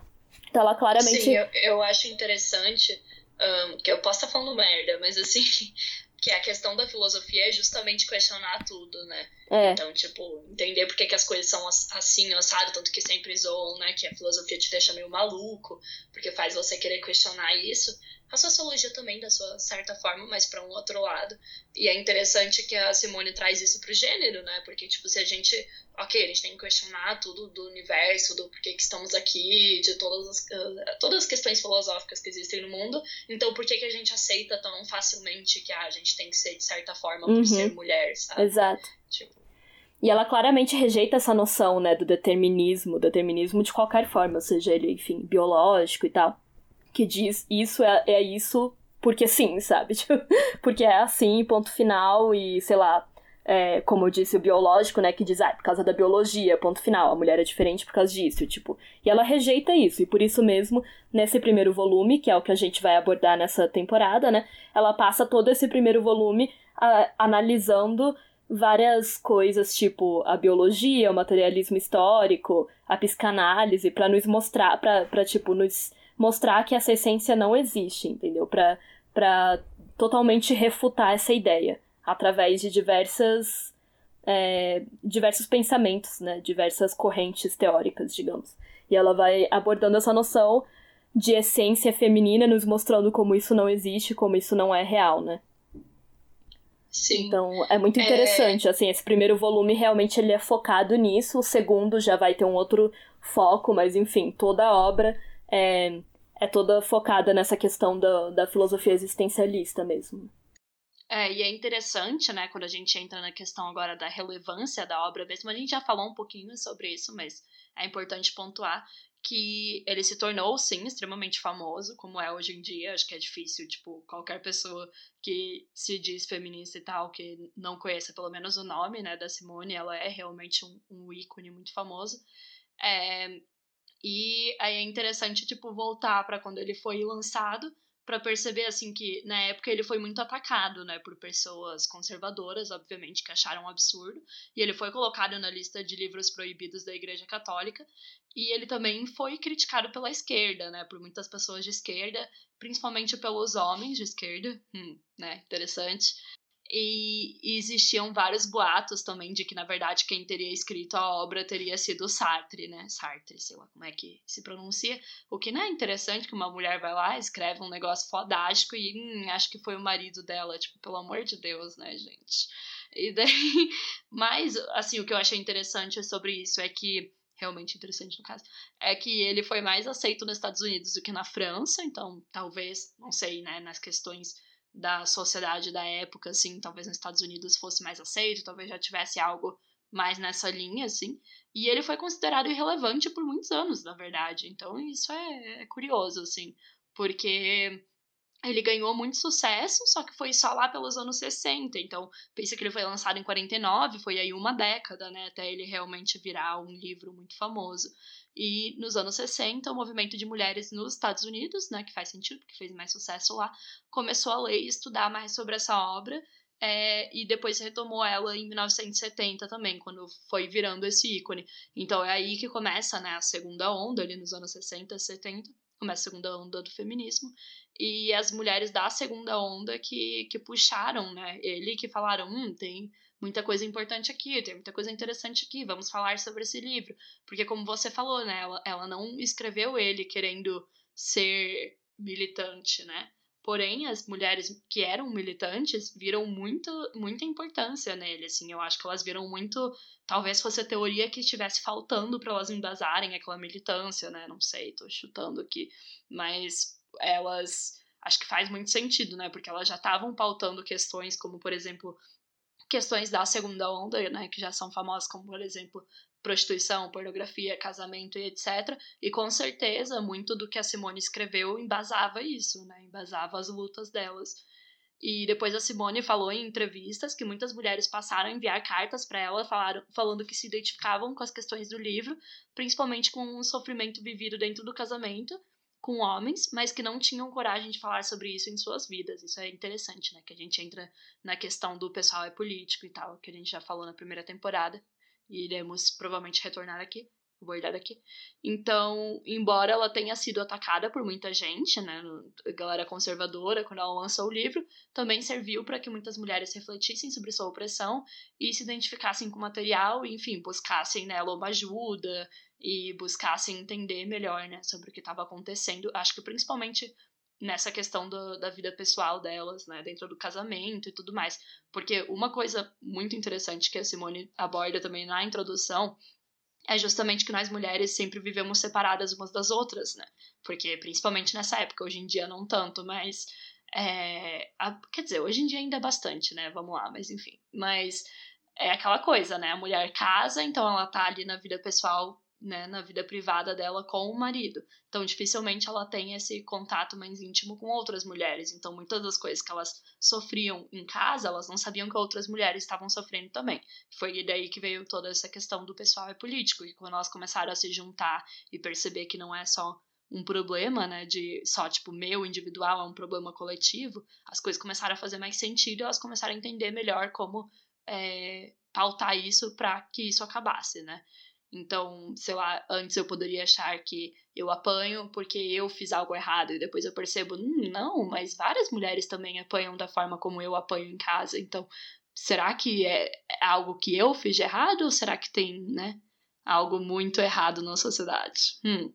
Então ela claramente. Sim, eu, eu acho interessante. Um, que eu posso estar falando merda, mas assim. que a questão da filosofia é justamente questionar tudo, né? É. Então, tipo, entender por que, que as coisas são assim, assado, tanto que sempre zoam, né? Que a filosofia te deixa meio maluco, porque faz você querer questionar isso a sociologia também, da sua certa forma, mas para um outro lado. E é interessante que a Simone traz isso pro gênero, né? Porque, tipo, se a gente. Ok, a gente tem que questionar tudo do universo, do porquê que estamos aqui, de todas as, uh, todas as questões filosóficas que existem no mundo. Então, por que, que a gente aceita tão facilmente que ah, a gente tem que ser de certa forma por uhum. ser mulher, sabe? Exato. Tipo, e ela claramente rejeita essa noção, né, do determinismo, determinismo de qualquer forma, seja ele, enfim, biológico e tal que diz isso é, é isso porque sim, sabe? Tipo, porque é assim, ponto final, e sei lá, é, como eu disse, o biológico, né, que diz, ah, é por causa da biologia, ponto final, a mulher é diferente por causa disso, tipo. E ela rejeita isso, e por isso mesmo, nesse primeiro volume, que é o que a gente vai abordar nessa temporada, né, ela passa todo esse primeiro volume a, analisando várias coisas, tipo a biologia, o materialismo histórico, a psicanálise, para nos mostrar, para tipo, nos mostrar que essa essência não existe, entendeu? Para para totalmente refutar essa ideia através de diversas é, diversos pensamentos, né? Diversas correntes teóricas, digamos. E ela vai abordando essa noção de essência feminina, nos mostrando como isso não existe, como isso não é real, né? Sim. Então, é muito interessante, é... assim, esse primeiro volume realmente ele é focado nisso, o segundo já vai ter um outro foco, mas enfim, toda a obra é, é toda focada nessa questão da, da filosofia existencialista mesmo. É, e é interessante, né, quando a gente entra na questão agora da relevância da obra mesmo, a gente já falou um pouquinho sobre isso, mas é importante pontuar que ele se tornou, sim, extremamente famoso, como é hoje em dia. Acho que é difícil, tipo, qualquer pessoa que se diz feminista e tal, que não conheça pelo menos o nome, né, da Simone, ela é realmente um, um ícone muito famoso. É, e aí é interessante, tipo, voltar para quando ele foi lançado, para perceber, assim, que na época ele foi muito atacado, né, por pessoas conservadoras, obviamente, que acharam um absurdo. E ele foi colocado na lista de livros proibidos da Igreja Católica. E ele também foi criticado pela esquerda, né, por muitas pessoas de esquerda, principalmente pelos homens de esquerda, hum, né, interessante. E, existiam vários boatos também de que, na verdade, quem teria escrito a obra teria sido Sartre, né? Sartre, sei lá como é que se pronuncia. O que não é interessante que uma mulher vai lá, escreve um negócio fodástico e hum, acho que foi o marido dela. Tipo, pelo amor de Deus, né, gente? E daí. Mas, assim, o que eu achei interessante sobre isso é que realmente interessante no caso, é que ele foi mais aceito nos Estados Unidos do que na França, então talvez, não sei, né, nas questões da sociedade da época, assim, talvez nos Estados Unidos fosse mais aceito, talvez já tivesse algo mais nessa linha, assim. E ele foi considerado irrelevante por muitos anos, na verdade. Então isso é, é curioso, assim, porque ele ganhou muito sucesso, só que foi só lá pelos anos 60. Então, pensa que ele foi lançado em 49, foi aí uma década, né, até ele realmente virar um livro muito famoso. E nos anos 60, o movimento de mulheres nos Estados Unidos, né, que faz sentido, porque fez mais sucesso lá, começou a ler e estudar mais sobre essa obra. É, e depois retomou ela em 1970 também, quando foi virando esse ícone. Então é aí que começa né, a segunda onda, ali nos anos 60, 70, começa a segunda onda do feminismo. E as mulheres da segunda onda que, que puxaram né, ele, que falaram: hum, tem muita coisa importante aqui, tem muita coisa interessante aqui, vamos falar sobre esse livro. Porque, como você falou, né, ela, ela não escreveu ele querendo ser militante, né? Porém, as mulheres que eram militantes viram muito, muita importância nele, assim. Eu acho que elas viram muito. Talvez fosse a teoria que estivesse faltando para elas embasarem aquela militância, né? Não sei, tô chutando aqui. Mas elas. Acho que faz muito sentido, né? Porque elas já estavam pautando questões como, por exemplo, questões da segunda onda, né? Que já são famosas, como, por exemplo, prostituição, pornografia, casamento e etc. E com certeza muito do que a Simone escreveu embasava isso, né? Embasava as lutas delas. E depois a Simone falou em entrevistas que muitas mulheres passaram a enviar cartas para ela falaram, falando que se identificavam com as questões do livro, principalmente com o sofrimento vivido dentro do casamento com homens, mas que não tinham coragem de falar sobre isso em suas vidas. Isso é interessante, né? Que a gente entra na questão do pessoal é político e tal, que a gente já falou na primeira temporada e iremos provavelmente retornar aqui, abordar aqui. Então, embora ela tenha sido atacada por muita gente, né, galera conservadora, quando ela lançou o livro, também serviu para que muitas mulheres refletissem sobre sua opressão e se identificassem com o material enfim, buscassem nela uma ajuda e buscassem entender melhor, né, sobre o que estava acontecendo. Acho que principalmente nessa questão do, da vida pessoal delas, né, dentro do casamento e tudo mais. Porque uma coisa muito interessante que a Simone aborda também na introdução é justamente que nós mulheres sempre vivemos separadas umas das outras, né? Porque principalmente nessa época, hoje em dia não tanto, mas é, a, quer dizer, hoje em dia ainda é bastante, né? Vamos lá, mas enfim. Mas é aquela coisa, né? A mulher casa, então ela tá ali na vida pessoal né, na vida privada dela com o marido. Então, dificilmente ela tem esse contato mais íntimo com outras mulheres. Então, muitas das coisas que elas sofriam em casa, elas não sabiam que outras mulheres estavam sofrendo também. Foi daí que veio toda essa questão do pessoal é político. E quando elas começaram a se juntar e perceber que não é só um problema, né, de só tipo meu individual, é um problema coletivo, as coisas começaram a fazer mais sentido, elas começaram a entender melhor como é, pautar isso para que isso acabasse, né? Então, sei lá, antes eu poderia achar que eu apanho porque eu fiz algo errado e depois eu percebo, hum, não, mas várias mulheres também apanham da forma como eu apanho em casa. Então, será que é algo que eu fiz de errado ou será que tem, né, algo muito errado na sociedade? Hum.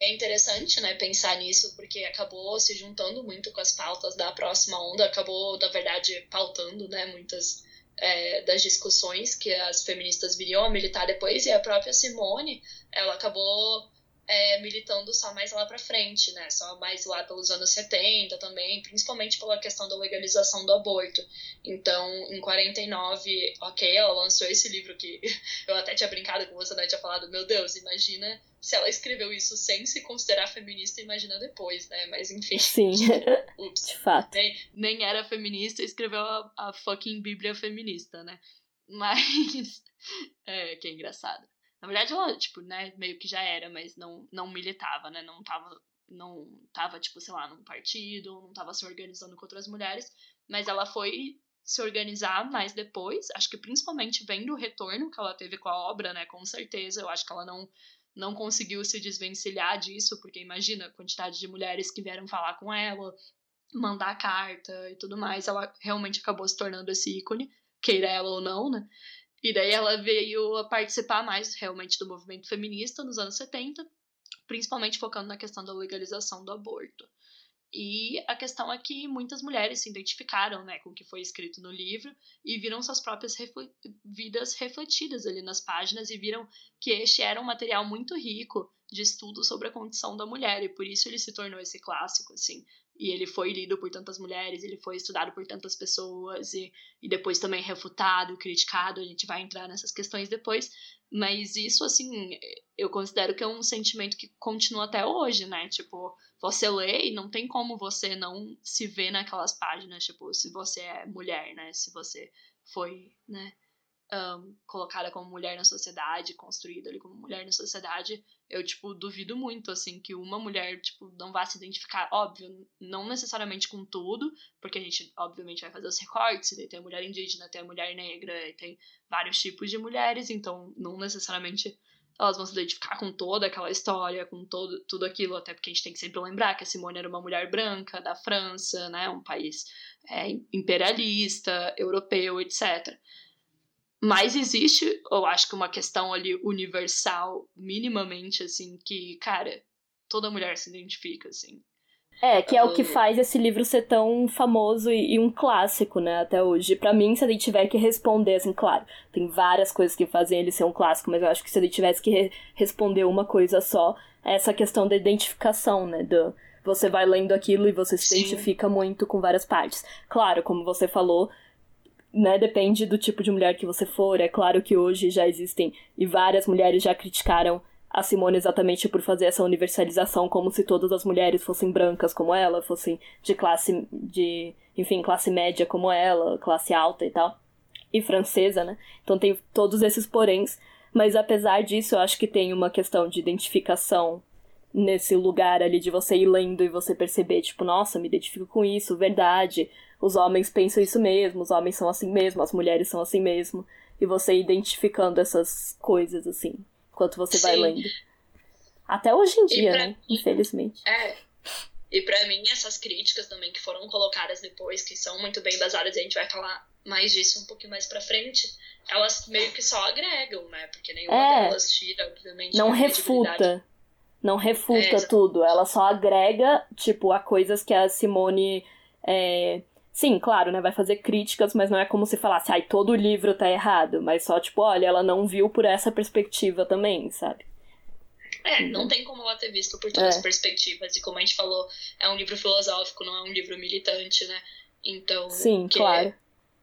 É interessante, né, pensar nisso porque acabou se juntando muito com as pautas da próxima onda, acabou, na verdade, pautando, né, muitas é, das discussões que as feministas viriam a militar depois, e a própria Simone, ela acabou é, militando só mais lá para frente, né? Só mais lá pelos anos 70 também, principalmente pela questão da legalização do aborto. Então, em 49, ok, ela lançou esse livro que eu até tinha brincado com você, né? Tinha falado, meu Deus, imagina se ela escreveu isso sem se considerar feminista, imagina depois, né? Mas enfim. Sim. Ups. De fato. Nem, nem era feminista e escreveu a, a fucking Bíblia feminista, né? Mas. É, que é engraçado. Na verdade, ela, tipo, né, meio que já era, mas não, não militava, né? Não tava, não tava, tipo, sei lá, num partido, não tava se organizando com outras mulheres. Mas ela foi se organizar mais depois, acho que principalmente vendo o retorno que ela teve com a obra, né? Com certeza, eu acho que ela não não conseguiu se desvencilhar disso, porque imagina a quantidade de mulheres que vieram falar com ela, mandar carta e tudo mais, ela realmente acabou se tornando esse ícone, queira ela ou não, né? E daí ela veio a participar mais realmente do movimento feminista nos anos 70, principalmente focando na questão da legalização do aborto. E a questão é que muitas mulheres se identificaram né, com o que foi escrito no livro e viram suas próprias vidas refletidas ali nas páginas e viram que este era um material muito rico de estudo sobre a condição da mulher e por isso ele se tornou esse clássico, assim. E ele foi lido por tantas mulheres, ele foi estudado por tantas pessoas e, e depois também refutado, criticado, a gente vai entrar nessas questões depois, mas isso, assim, eu considero que é um sentimento que continua até hoje, né? Tipo, você lê e não tem como você não se ver naquelas páginas, tipo, se você é mulher, né? Se você foi, né? Um, colocada como mulher na sociedade, construída ali como mulher na sociedade, eu, tipo, duvido muito, assim, que uma mulher, tipo, não vá se identificar, óbvio, não necessariamente com tudo, porque a gente, obviamente, vai fazer os recortes, tem a mulher indígena, tem a mulher negra, tem vários tipos de mulheres, então não necessariamente elas vão se identificar com toda aquela história, com todo, tudo aquilo, até porque a gente tem que sempre lembrar que a Simone era uma mulher branca da França, né, um país é, imperialista, europeu, etc. Mas existe, eu acho que uma questão ali universal, minimamente, assim, que, cara, toda mulher se identifica, assim. É, que é o que faz esse livro ser tão famoso e, e um clássico, né, até hoje. Para mim, se ele tiver que responder, assim, claro, tem várias coisas que fazem ele ser um clássico, mas eu acho que se ele tivesse que re responder uma coisa só, é essa questão da identificação, né, do, você vai lendo aquilo e você se Sim. identifica muito com várias partes. Claro, como você falou, né, depende do tipo de mulher que você for. É claro que hoje já existem e várias mulheres já criticaram a Simone exatamente por fazer essa universalização como se todas as mulheres fossem brancas como ela, fossem de classe de, enfim, classe média como ela, classe alta e tal, e francesa, né? Então tem todos esses poréns, mas apesar disso, eu acho que tem uma questão de identificação nesse lugar ali de você ir lendo e você perceber, tipo, nossa, me identifico com isso, verdade. Os homens pensam isso mesmo, os homens são assim mesmo, as mulheres são assim mesmo. E você identificando essas coisas, assim enquanto você Sim. vai lendo. Até hoje em dia, né? Infelizmente. É. E para mim, essas críticas também que foram colocadas depois, que são muito bem basadas, e a gente vai falar mais disso um pouquinho mais pra frente, elas meio que só agregam, né? Porque nenhuma é. delas tira, obviamente. Não refuta. Não refuta é, tudo. Ela só agrega, tipo, a coisas que a Simone. É, Sim, claro, né? Vai fazer críticas, mas não é como se falasse, ai, todo o livro tá errado. Mas só, tipo, olha, ela não viu por essa perspectiva também, sabe? É, não tem como ela ter visto por todas é. as perspectivas. E como a gente falou, é um livro filosófico, não é um livro militante, né? Então. Sim, claro.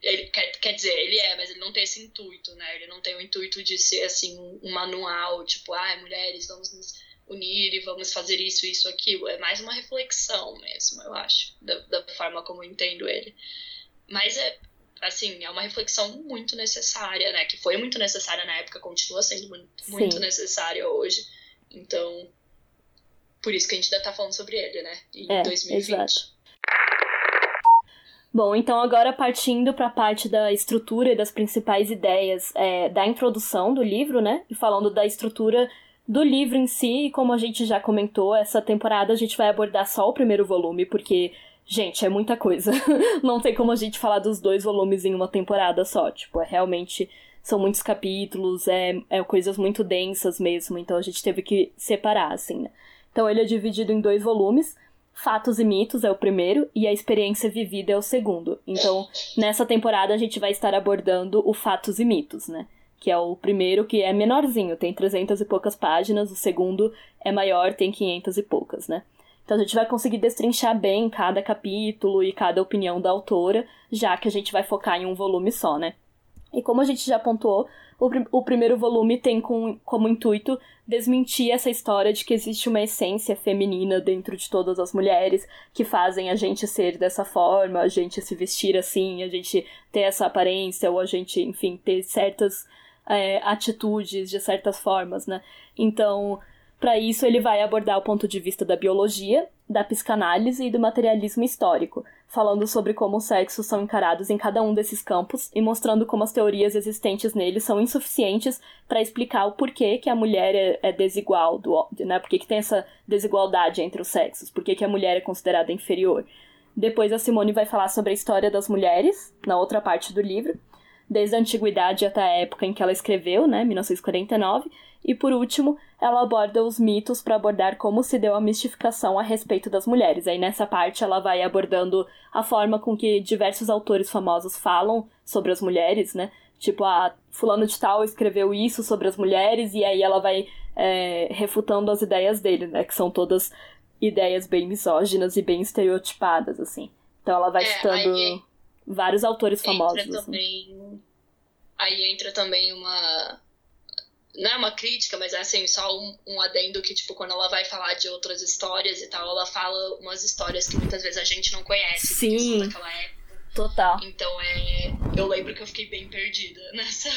Ele, quer, quer dizer, ele é, mas ele não tem esse intuito, né? Ele não tem o intuito de ser, assim, um manual, tipo, ah, mulheres, vamos nos unir e vamos fazer isso, isso, aquilo. É mais uma reflexão mesmo, eu acho, da, da forma como eu entendo ele. Mas é, assim, é uma reflexão muito necessária, né? Que foi muito necessária na época, continua sendo muito, necessária hoje. Então, por isso que a gente ainda tá falando sobre ele, né? Em é, 2020. Exato. Bom, então agora partindo para a parte da estrutura e das principais ideias é, da introdução do livro, né? E falando da estrutura do livro em si, e como a gente já comentou, essa temporada a gente vai abordar só o primeiro volume, porque, gente, é muita coisa. Não tem como a gente falar dos dois volumes em uma temporada só. Tipo, é realmente. São muitos capítulos, é, é coisas muito densas mesmo, então a gente teve que separar, assim, né? Então ele é dividido em dois volumes. Fatos e Mitos é o primeiro e a Experiência Vivida é o segundo. Então, nessa temporada a gente vai estar abordando o Fatos e Mitos, né? Que é o primeiro que é menorzinho, tem 300 e poucas páginas, o segundo é maior, tem 500 e poucas, né? Então a gente vai conseguir destrinchar bem cada capítulo e cada opinião da autora, já que a gente vai focar em um volume só, né? E como a gente já pontuou, o, o primeiro volume tem com, como intuito desmentir essa história de que existe uma essência feminina dentro de todas as mulheres que fazem a gente ser dessa forma, a gente se vestir assim, a gente ter essa aparência, ou a gente, enfim, ter certas é, atitudes de certas formas, né? Então, para isso, ele vai abordar o ponto de vista da biologia, da psicanálise e do materialismo histórico, falando sobre como os sexos são encarados em cada um desses campos e mostrando como as teorias existentes neles são insuficientes para explicar o porquê que a mulher é, é desigual, do, né? Por que, que tem essa desigualdade entre os sexos, por que, que a mulher é considerada inferior. Depois a Simone vai falar sobre a história das mulheres, na outra parte do livro, desde a antiguidade até a época em que ela escreveu, né, 1949, e por último, ela aborda os mitos para abordar como se deu a mistificação a respeito das mulheres. Aí nessa parte ela vai abordando a forma com que diversos autores famosos falam sobre as mulheres, né? Tipo, a fulano de tal escreveu isso sobre as mulheres e aí ela vai é, refutando as ideias dele, né? Que são todas ideias bem misóginas e bem estereotipadas, assim. Então ela vai é, citando aí, vários autores famosos. Entra assim. também, Aí entra também uma não é uma crítica, mas é assim, só um, um, adendo que, tipo, quando ela vai falar de outras histórias e tal, ela fala umas histórias que muitas vezes a gente não conhece. Sim. Daquela época. Total. Então é. Eu lembro que eu fiquei bem perdida nessa,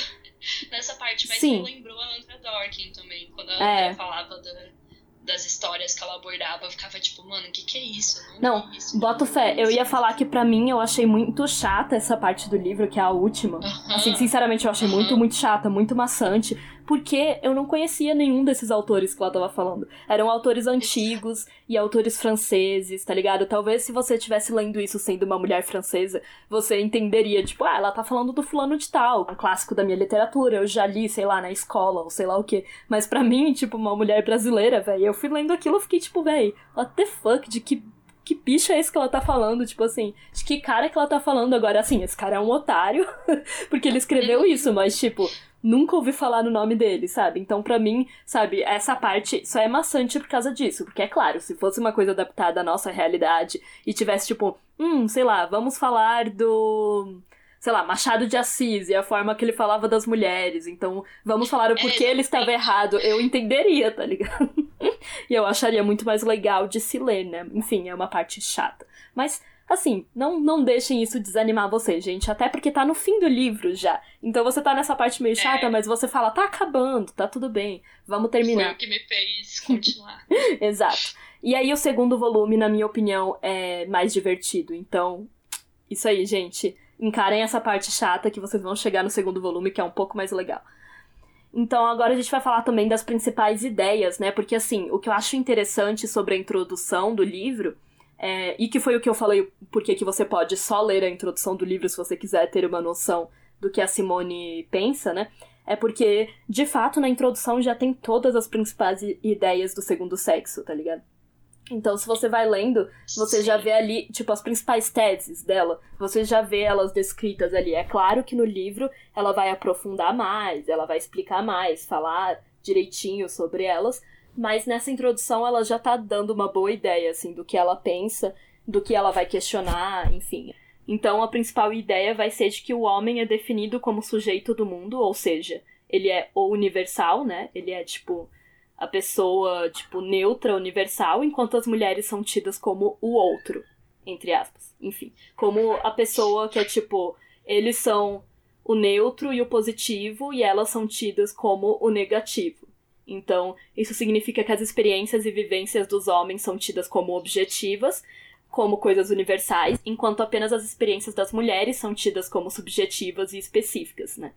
nessa parte, mas Sim. me lembrou a Andrea Dorkin também, quando a é. Falava da das histórias que ela abordava, eu ficava tipo, mano, o que, que é isso? Não, não isso, boto fé. Eu ia falar que para mim eu achei muito chata essa parte do livro, que é a última. Assim, sinceramente, eu achei muito, muito chata, muito maçante porque eu não conhecia nenhum desses autores que ela tava falando. Eram autores antigos e autores franceses, tá ligado? Talvez se você estivesse lendo isso sendo uma mulher francesa, você entenderia, tipo, ah, ela tá falando do fulano de tal, um clássico da minha literatura, eu já li, sei lá, na escola, ou sei lá o quê. Mas para mim, tipo, uma mulher brasileira, velho, eu fui lendo aquilo e fiquei tipo, velho, what the fuck, de que que bicho é esse que ela tá falando? Tipo assim, de que cara que ela tá falando agora? Assim, esse cara é um otário, porque ele escreveu isso, mas tipo, nunca ouvi falar no nome dele, sabe? Então, para mim, sabe, essa parte só é maçante por causa disso. Porque, é claro, se fosse uma coisa adaptada à nossa realidade e tivesse, tipo, hum, sei lá, vamos falar do. Sei lá, Machado de Assis e a forma que ele falava das mulheres. Então, vamos falar o porquê ele estava errado. Eu entenderia, tá ligado? e eu acharia muito mais legal de se ler, né? Enfim, é uma parte chata. Mas Assim, não, não deixem isso desanimar vocês, gente. Até porque tá no fim do livro já. Então você tá nessa parte meio chata, é. mas você fala, tá acabando, tá tudo bem, vamos terminar. Foi o que me fez continuar. Exato. E aí o segundo volume, na minha opinião, é mais divertido. Então, isso aí, gente. Encarem essa parte chata que vocês vão chegar no segundo volume, que é um pouco mais legal. Então, agora a gente vai falar também das principais ideias, né? Porque, assim, o que eu acho interessante sobre a introdução do livro é, e que foi o que eu falei, porque que você pode só ler a introdução do livro se você quiser ter uma noção do que a Simone pensa, né? É porque, de fato, na introdução já tem todas as principais ideias do segundo sexo, tá ligado? Então, se você vai lendo, você Sim. já vê ali, tipo, as principais teses dela. Você já vê elas descritas ali. É claro que no livro ela vai aprofundar mais, ela vai explicar mais, falar direitinho sobre elas, mas nessa introdução ela já tá dando uma boa ideia, assim, do que ela pensa, do que ela vai questionar, enfim. Então a principal ideia vai ser de que o homem é definido como sujeito do mundo, ou seja, ele é o universal, né? Ele é tipo a pessoa, tipo, neutra, universal, enquanto as mulheres são tidas como o outro, entre aspas. Enfim, como a pessoa que é tipo, eles são o neutro e o positivo e elas são tidas como o negativo. Então, isso significa que as experiências e vivências dos homens são tidas como objetivas, como coisas universais, enquanto apenas as experiências das mulheres são tidas como subjetivas e específicas, né?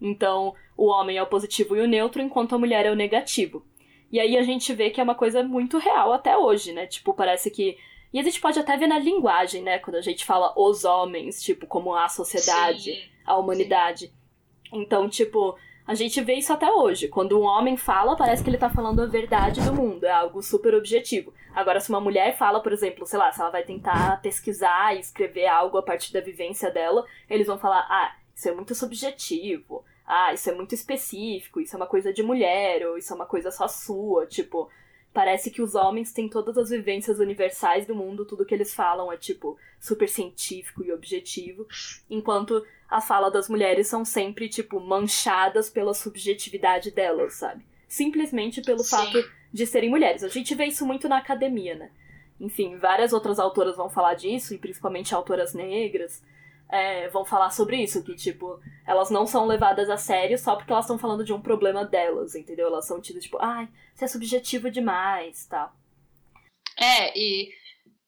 Então, o homem é o positivo e o neutro, enquanto a mulher é o negativo. E aí a gente vê que é uma coisa muito real até hoje, né? Tipo, parece que. E a gente pode até ver na linguagem, né? Quando a gente fala os homens, tipo, como a sociedade, sim, a humanidade. Sim. Então, tipo, a gente vê isso até hoje. Quando um homem fala, parece que ele tá falando a verdade do mundo. É algo super objetivo. Agora, se uma mulher fala, por exemplo, sei lá, se ela vai tentar pesquisar e escrever algo a partir da vivência dela, eles vão falar: ah, isso é muito subjetivo. Ah, isso é muito específico. Isso é uma coisa de mulher. Ou isso é uma coisa só sua. Tipo, parece que os homens têm todas as vivências universais do mundo. Tudo que eles falam é, tipo, super científico e objetivo. Enquanto a fala das mulheres são sempre, tipo, manchadas pela subjetividade delas, sabe? Simplesmente pelo Sim. fato de serem mulheres. A gente vê isso muito na academia, né? Enfim, várias outras autoras vão falar disso, e principalmente autoras negras. É, vão falar sobre isso, que, tipo, elas não são levadas a sério só porque elas estão falando de um problema delas, entendeu? Elas são tidas, tipo, ai, você é subjetivo demais, tal. É, e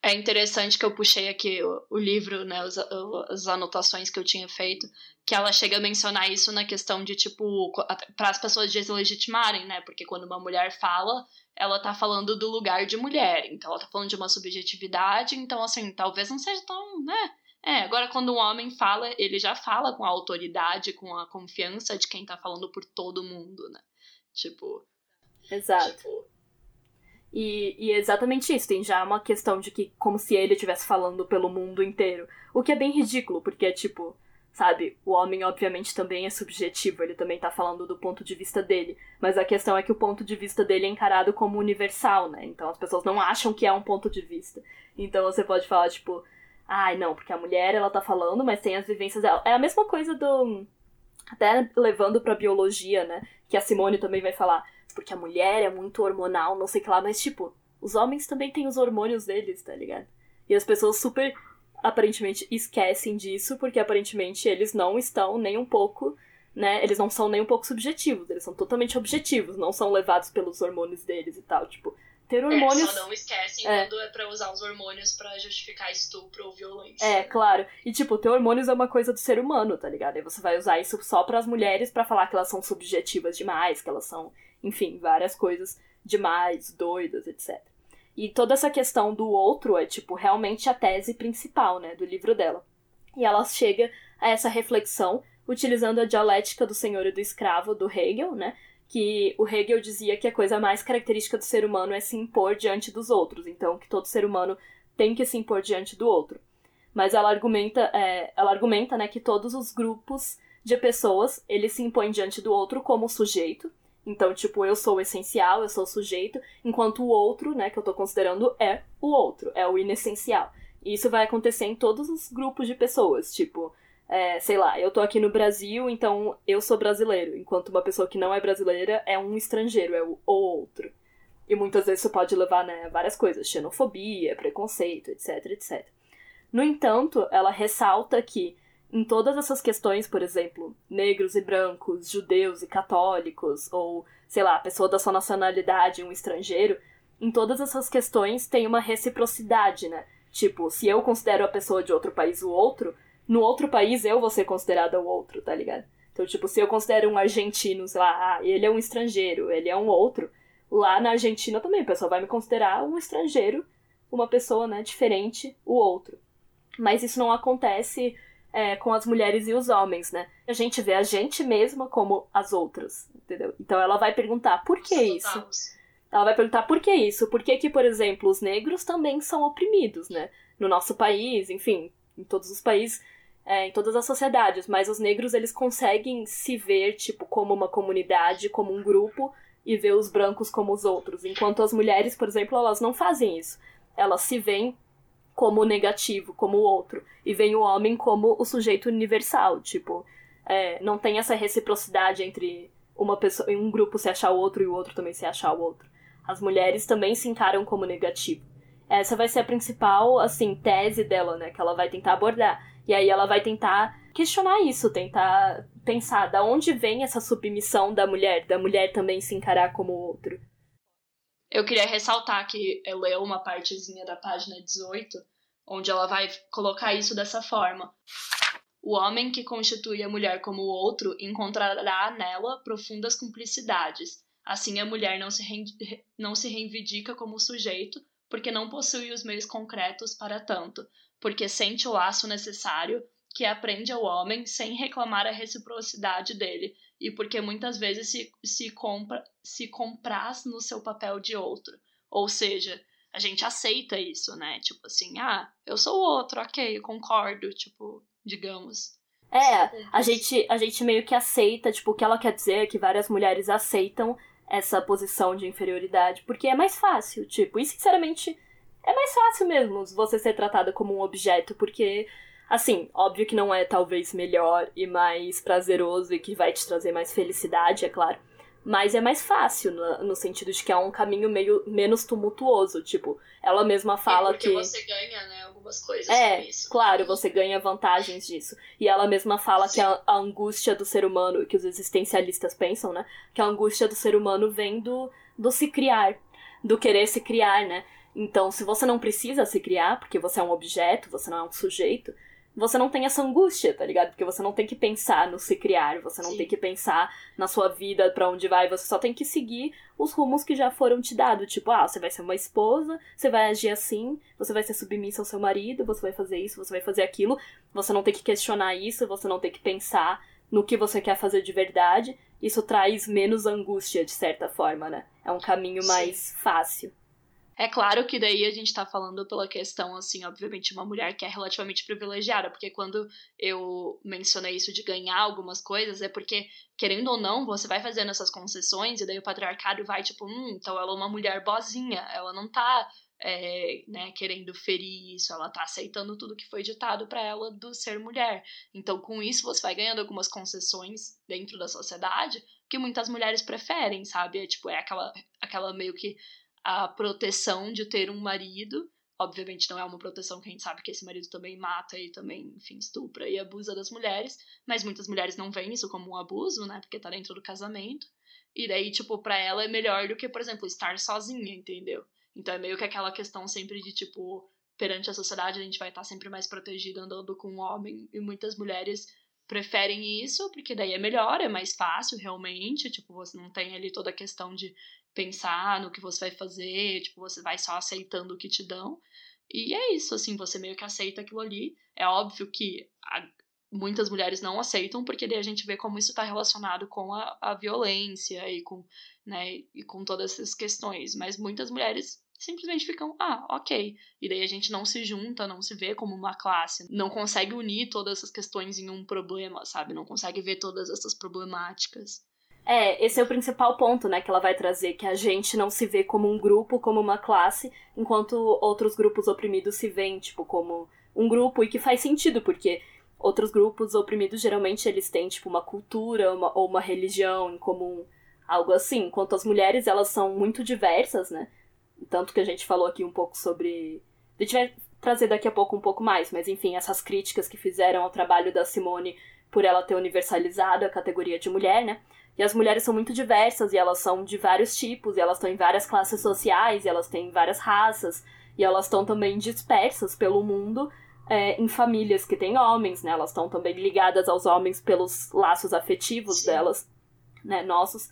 é interessante que eu puxei aqui o, o livro, né, os, as anotações que eu tinha feito, que ela chega a mencionar isso na questão de, tipo, para as pessoas deslegitimarem, né? Porque quando uma mulher fala, ela tá falando do lugar de mulher, então ela tá falando de uma subjetividade, então, assim, talvez não seja tão, né? É, agora quando um homem fala, ele já fala com a autoridade, com a confiança de quem tá falando por todo mundo, né? Tipo. Exato. Tipo, e, e, é exatamente isso, tem já uma questão de que, como se ele estivesse falando pelo mundo inteiro. O que é bem ridículo, porque é tipo, sabe, o homem obviamente também é subjetivo, ele também tá falando do ponto de vista dele. Mas a questão é que o ponto de vista dele é encarado como universal, né? Então as pessoas não acham que é um ponto de vista. Então você pode falar, tipo, ai, não, porque a mulher ela tá falando, mas tem as vivências dela. É a mesma coisa do. Até levando pra biologia, né? Que a Simone também vai falar porque a mulher é muito hormonal, não sei o que lá, mas tipo, os homens também têm os hormônios deles, tá ligado? E as pessoas super aparentemente esquecem disso, porque aparentemente eles não estão nem um pouco, né? Eles não são nem um pouco subjetivos, eles são totalmente objetivos, não são levados pelos hormônios deles e tal, tipo, ter hormônios. É, só não esquecem é. quando é pra usar os hormônios para justificar estupro ou violência. É, claro. E, tipo, ter hormônios é uma coisa do ser humano, tá ligado? Aí você vai usar isso só para as mulheres para falar que elas são subjetivas demais, que elas são enfim, várias coisas demais, doidas, etc. E toda essa questão do outro é, tipo, realmente a tese principal, né, do livro dela. E ela chega a essa reflexão utilizando a dialética do senhor e do escravo do Hegel, né, que o Hegel dizia que a coisa mais característica do ser humano é se impor diante dos outros, então que todo ser humano tem que se impor diante do outro. Mas ela argumenta, é, ela argumenta né, que todos os grupos de pessoas, eles se impõem diante do outro como sujeito. Então, tipo, eu sou o essencial, eu sou o sujeito, enquanto o outro, né, que eu tô considerando, é o outro, é o inessencial. E isso vai acontecer em todos os grupos de pessoas, tipo, é, sei lá, eu tô aqui no Brasil, então eu sou brasileiro, enquanto uma pessoa que não é brasileira é um estrangeiro, é o, outro. E muitas vezes isso pode levar né, a várias coisas, xenofobia, preconceito, etc, etc. No entanto, ela ressalta que em todas essas questões, por exemplo, negros e brancos, judeus e católicos, ou, sei lá, pessoa da sua nacionalidade, um estrangeiro, em todas essas questões tem uma reciprocidade, né? Tipo, se eu considero a pessoa de outro país o outro, no outro país eu vou ser considerada o outro, tá ligado? Então, tipo, se eu considero um argentino, sei lá, ah, ele é um estrangeiro, ele é um outro, lá na Argentina também a pessoa vai me considerar um estrangeiro, uma pessoa, né, diferente, o outro. Mas isso não acontece é, com as mulheres e os homens, né? A gente vê a gente mesma como as outras, entendeu? Então ela vai perguntar por que isso? Ela vai perguntar por que isso? Por que que, por exemplo, os negros também são oprimidos, né? No nosso país, enfim, em todos os países é, em todas as sociedades, mas os negros eles conseguem se ver tipo como uma comunidade, como um grupo e ver os brancos como os outros, enquanto as mulheres, por exemplo, elas não fazem isso. Elas se veem como negativo, como o outro, e veem o homem como o sujeito universal, tipo, é, não tem essa reciprocidade entre uma pessoa, um grupo se achar o outro e o outro também se achar o outro. As mulheres também se encaram como negativo. Essa vai ser a principal, assim, tese dela, né, que ela vai tentar abordar e aí ela vai tentar questionar isso, tentar pensar da onde vem essa submissão da mulher, da mulher também se encarar como outro. Eu queria ressaltar que eu leio uma partezinha da página 18, onde ela vai colocar isso dessa forma. O homem que constitui a mulher como outro encontrará nela profundas cumplicidades. Assim, a mulher não se, não se reivindica como sujeito, porque não possui os meios concretos para tanto, porque sente o laço necessário que aprende ao homem sem reclamar a reciprocidade dele, e porque muitas vezes se, se, compra, se compraz no seu papel de outro. Ou seja, a gente aceita isso, né? Tipo assim, ah, eu sou o outro, ok, eu concordo, tipo, digamos. É, a gente, a gente meio que aceita, tipo, o que ela quer dizer é que várias mulheres aceitam essa posição de inferioridade, porque é mais fácil, tipo, e sinceramente é mais fácil mesmo você ser tratada como um objeto, porque, assim, óbvio que não é talvez melhor e mais prazeroso e que vai te trazer mais felicidade, é claro. Mas é mais fácil, no, no sentido de que é um caminho meio menos tumultuoso. Tipo, ela mesma fala é porque que. você ganha, né, algumas coisas é, com isso. Claro, você ganha vantagens disso. E ela mesma fala Sim. que a, a, angústia do ser humano, que os existencialistas pensam, né? Que a angústia do ser humano vem do, do se criar, do querer se criar, né? Então, se você não precisa se criar, porque você é um objeto, você não é um sujeito, você não tem essa angústia, tá ligado? Porque você não tem que pensar no se criar, você não Sim. tem que pensar na sua vida para onde vai, você só tem que seguir os rumos que já foram te dados. Tipo, ah, você vai ser uma esposa, você vai agir assim, você vai ser submissa ao seu marido, você vai fazer isso, você vai fazer aquilo. Você não tem que questionar isso, você não tem que pensar no que você quer fazer de verdade. Isso traz menos angústia, de certa forma, né? É um caminho mais Sim. fácil. É claro que daí a gente tá falando pela questão, assim, obviamente, uma mulher que é relativamente privilegiada, porque quando eu mencionei isso de ganhar algumas coisas, é porque, querendo ou não, você vai fazendo essas concessões e daí o patriarcado vai, tipo, hum, então ela é uma mulher boazinha, ela não tá. É, né, querendo ferir isso, ela tá aceitando tudo que foi ditado para ela do ser mulher. Então, com isso, você vai ganhando algumas concessões dentro da sociedade que muitas mulheres preferem, sabe? É, tipo, é aquela, aquela meio que a proteção de ter um marido. Obviamente não é uma proteção que a gente sabe que esse marido também mata e também, enfim, estupra e abusa das mulheres, mas muitas mulheres não veem isso como um abuso, né? Porque tá dentro do casamento. E daí, tipo, pra ela é melhor do que, por exemplo, estar sozinha, entendeu? Então é meio que aquela questão sempre de, tipo, perante a sociedade a gente vai estar sempre mais protegida andando com um homem e muitas mulheres preferem isso porque daí é melhor, é mais fácil realmente, tipo, você não tem ali toda a questão de pensar no que você vai fazer, tipo, você vai só aceitando o que te dão. E é isso, assim, você meio que aceita aquilo ali. É óbvio que a, muitas mulheres não aceitam, porque daí a gente vê como isso está relacionado com a, a violência e com, né, e com todas essas questões. Mas muitas mulheres simplesmente ficam, ah, ok. E daí a gente não se junta, não se vê como uma classe, não consegue unir todas essas questões em um problema, sabe? Não consegue ver todas essas problemáticas. É, esse é o principal ponto, né, que ela vai trazer, que a gente não se vê como um grupo, como uma classe, enquanto outros grupos oprimidos se veem, tipo, como um grupo, e que faz sentido, porque outros grupos oprimidos geralmente eles têm, tipo, uma cultura uma, ou uma religião em comum, algo assim, enquanto as mulheres, elas são muito diversas, né, tanto que a gente falou aqui um pouco sobre... A gente vai trazer daqui a pouco um pouco mais, mas enfim, essas críticas que fizeram ao trabalho da Simone por ela ter universalizado a categoria de mulher, né, e as mulheres são muito diversas e elas são de vários tipos, e elas estão em várias classes sociais, e elas têm várias raças, e elas estão também dispersas pelo mundo é, em famílias que têm homens, né? Elas estão também ligadas aos homens pelos laços afetivos Sim. delas, né? Nossos.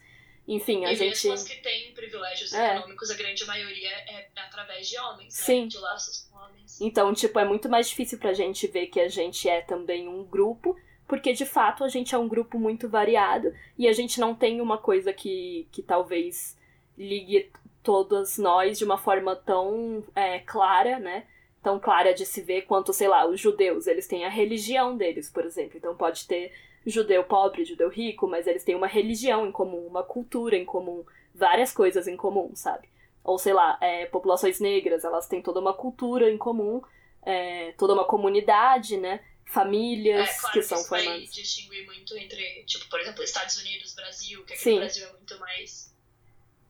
Enfim, a e gente. E mesmo que têm privilégios é. econômicos, a grande maioria é através de homens, né? Sim. né? De laços com homens. Então, tipo, é muito mais difícil pra gente ver que a gente é também um grupo porque de fato a gente é um grupo muito variado e a gente não tem uma coisa que, que talvez ligue todas nós de uma forma tão é, clara, né? Tão clara de se ver quanto, sei lá, os judeus, eles têm a religião deles, por exemplo. Então pode ter judeu pobre, judeu rico, mas eles têm uma religião em comum, uma cultura em comum, várias coisas em comum, sabe? Ou sei lá, é, populações negras, elas têm toda uma cultura em comum, é, toda uma comunidade, né? Famílias é, claro que, que são isso formadas. vai distinguir muito entre, tipo, por exemplo, Estados Unidos, Brasil, que aqui sim. no Brasil é muito mais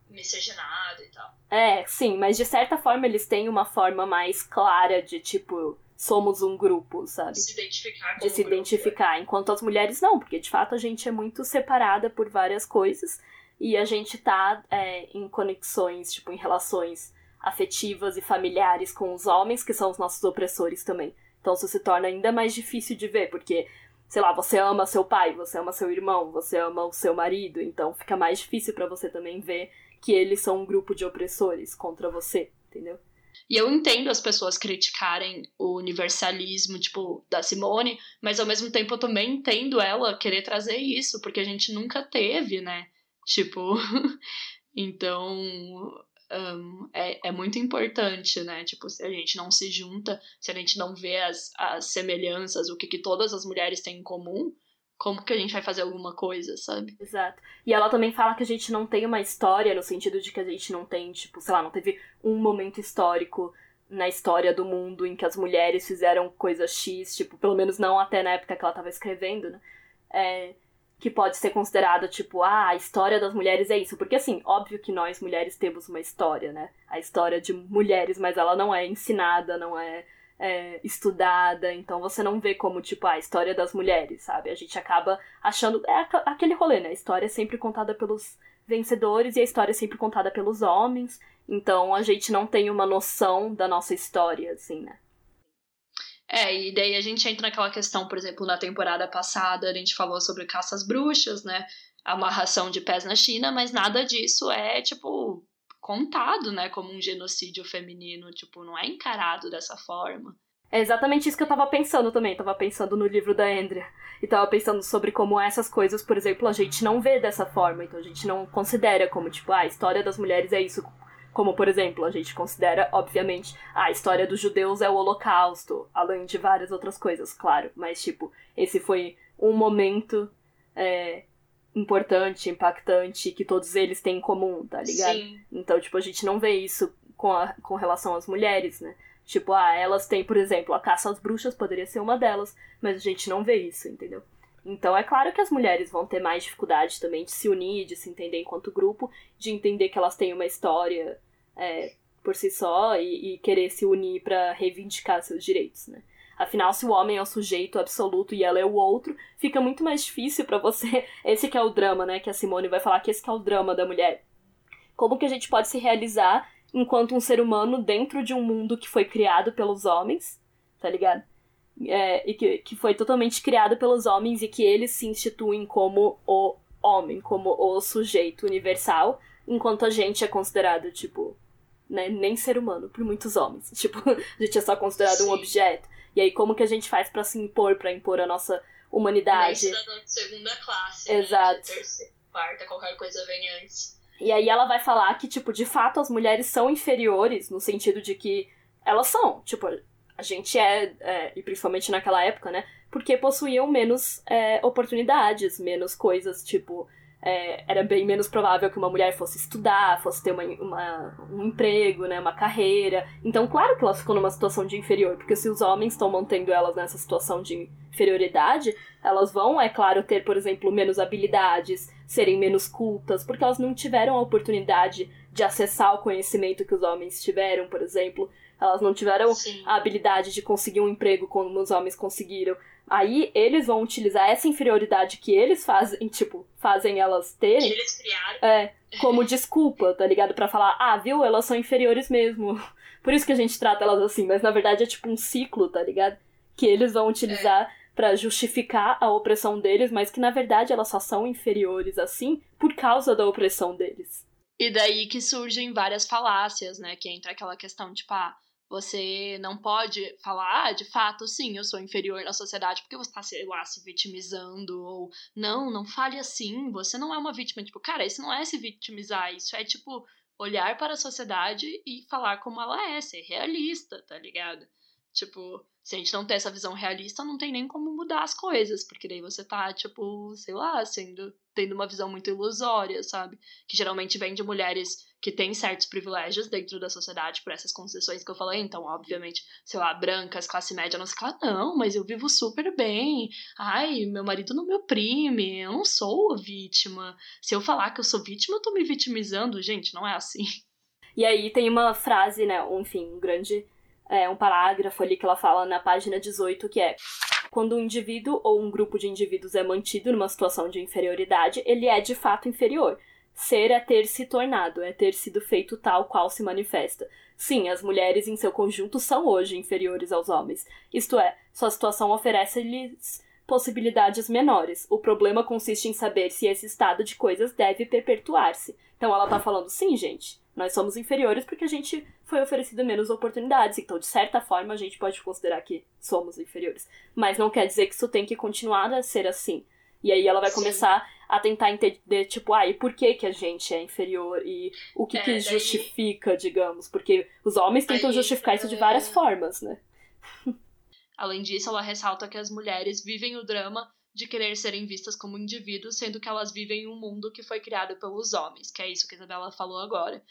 miscigenado e tal. É, sim, mas de certa forma eles têm uma forma mais clara de, tipo, somos um grupo, sabe? De se identificar De se grupo, identificar, é. enquanto as mulheres não, porque de fato a gente é muito separada por várias coisas e a gente tá é, em conexões, tipo, em relações afetivas e familiares com os homens, que são os nossos opressores também. Então isso se torna ainda mais difícil de ver, porque, sei lá, você ama seu pai, você ama seu irmão, você ama o seu marido, então fica mais difícil para você também ver que eles são um grupo de opressores contra você, entendeu? E eu entendo as pessoas criticarem o universalismo, tipo, da Simone, mas ao mesmo tempo eu também entendo ela querer trazer isso, porque a gente nunca teve, né? Tipo, então um, é, é muito importante, né? Tipo, se a gente não se junta, se a gente não vê as, as semelhanças, o que, que todas as mulheres têm em comum, como que a gente vai fazer alguma coisa, sabe? Exato. E ela também fala que a gente não tem uma história, no sentido de que a gente não tem, tipo, sei lá, não teve um momento histórico na história do mundo em que as mulheres fizeram coisa X, tipo, pelo menos não até na época que ela estava escrevendo, né? É, que pode ser considerado, tipo, ah, a história das mulheres é isso. Porque, assim, óbvio que nós mulheres temos uma história, né? A história de mulheres, mas ela não é ensinada, não é, é estudada. Então você não vê como, tipo, ah, a história das mulheres, sabe? A gente acaba achando. É aquele rolê, né? A história é sempre contada pelos vencedores e a história é sempre contada pelos homens. Então a gente não tem uma noção da nossa história, assim, né? É, e daí a gente entra naquela questão, por exemplo, na temporada passada a gente falou sobre caças bruxas, né? Amarração de pés na China, mas nada disso é, tipo, contado, né, como um genocídio feminino, tipo, não é encarado dessa forma. É exatamente isso que eu tava pensando também. Tava pensando no livro da Andrea. E tava pensando sobre como essas coisas, por exemplo, a gente não vê dessa forma. Então a gente não considera como, tipo, ah, a história das mulheres é isso. Como, por exemplo, a gente considera, obviamente, a história dos judeus é o Holocausto, além de várias outras coisas, claro. Mas, tipo, esse foi um momento é, importante, impactante, que todos eles têm em comum, tá ligado? Sim. Então, tipo, a gente não vê isso com, a, com relação às mulheres, né? Tipo, ah, elas têm, por exemplo, a caça às bruxas poderia ser uma delas, mas a gente não vê isso, entendeu? Então é claro que as mulheres vão ter mais dificuldade também de se unir, de se entender enquanto grupo, de entender que elas têm uma história é, por si só e, e querer se unir para reivindicar seus direitos, né? Afinal, se o homem é o sujeito absoluto e ela é o outro, fica muito mais difícil para você. Esse que é o drama, né? Que a Simone vai falar que esse que é o drama da mulher. Como que a gente pode se realizar enquanto um ser humano dentro de um mundo que foi criado pelos homens, tá ligado? É, e que, que foi totalmente criado pelos homens e que eles se instituem como o homem, como o sujeito universal, enquanto a gente é considerado, tipo, né, nem ser humano por muitos homens. Tipo, a gente é só considerado Sim. um objeto. E aí, como que a gente faz para se impor, para impor a nossa humanidade? Cidadão de segunda classe. Exato. Né? Terceira, quarta, qualquer coisa vem antes. E aí ela vai falar que, tipo, de fato as mulheres são inferiores, no sentido de que elas são, tipo, a gente é, é e principalmente naquela época, né? Porque possuíam menos é, oportunidades, menos coisas, tipo, é, era bem menos provável que uma mulher fosse estudar, fosse ter uma, uma, um emprego, né, uma carreira. Então, claro que elas ficam numa situação de inferior, porque se os homens estão mantendo elas nessa situação de inferioridade, elas vão, é claro, ter, por exemplo, menos habilidades, serem menos cultas, porque elas não tiveram a oportunidade de acessar o conhecimento que os homens tiveram, por exemplo. Elas não tiveram Sim. a habilidade de conseguir um emprego como os homens conseguiram. Aí eles vão utilizar essa inferioridade que eles fazem, tipo, fazem elas terem. Que eles criaram. É, como desculpa, tá ligado? para falar, ah, viu, elas são inferiores mesmo. Por isso que a gente trata elas assim, mas na verdade é tipo um ciclo, tá ligado? Que eles vão utilizar é. para justificar a opressão deles, mas que na verdade elas só são inferiores assim por causa da opressão deles. E daí que surgem várias falácias, né? Que entra aquela questão, tipo, ah, você não pode falar, ah, de fato, sim, eu sou inferior na sociedade porque você tá, sei lá, se vitimizando, ou não, não fale assim, você não é uma vítima. Tipo, cara, isso não é se vitimizar, isso é, tipo, olhar para a sociedade e falar como ela é, ser realista, tá ligado? Tipo, se a gente não tem essa visão realista, não tem nem como mudar as coisas, porque daí você tá, tipo, sei lá, sendo, tendo uma visão muito ilusória, sabe? Que geralmente vem de mulheres que têm certos privilégios dentro da sociedade por essas concessões que eu falei. Então, obviamente, sei lá, brancas, classe média, não sei lá, não, mas eu vivo super bem. Ai, meu marido não me oprime, eu não sou vítima. Se eu falar que eu sou vítima, eu tô me vitimizando. Gente, não é assim. E aí tem uma frase, né, enfim, um grande é, um parágrafo ali que ela fala na página 18, que é quando um indivíduo ou um grupo de indivíduos é mantido numa situação de inferioridade, ele é de fato inferior. Ser é ter se tornado, é ter sido feito tal qual se manifesta. Sim, as mulheres em seu conjunto são hoje inferiores aos homens. Isto é, sua situação oferece-lhes possibilidades menores. O problema consiste em saber se esse estado de coisas deve perpetuar-se. Então ela tá falando, sim, gente, nós somos inferiores porque a gente foi oferecido menos oportunidades. Então, de certa forma, a gente pode considerar que somos inferiores. Mas não quer dizer que isso tem que continuar a ser assim. E aí ela vai Sim. começar a tentar entender, tipo, ah, e por que que a gente é inferior? E o que é, que daí... justifica, digamos? Porque os homens tentam justificar isso de várias formas, né? Além disso, ela ressalta que as mulheres vivem o drama de querer serem vistas como indivíduos, sendo que elas vivem em um mundo que foi criado pelos homens, que é isso que a Isabela falou agora.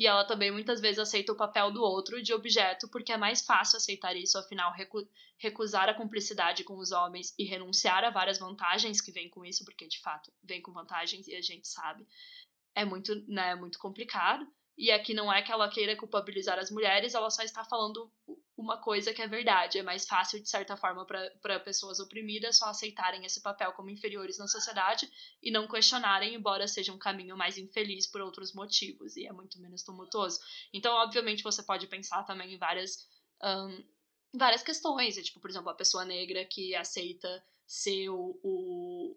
E ela também muitas vezes aceita o papel do outro de objeto, porque é mais fácil aceitar isso, afinal, recu recusar a cumplicidade com os homens e renunciar a várias vantagens que vêm com isso, porque de fato vem com vantagens e a gente sabe, é muito, né, muito complicado. E aqui não é que ela queira culpabilizar as mulheres, ela só está falando uma coisa que é verdade. É mais fácil, de certa forma, para pessoas oprimidas só aceitarem esse papel como inferiores na sociedade e não questionarem, embora seja um caminho mais infeliz por outros motivos e é muito menos tumultuoso. Então, obviamente, você pode pensar também em várias, um, várias questões. Tipo, por exemplo, a pessoa negra que aceita ser o, o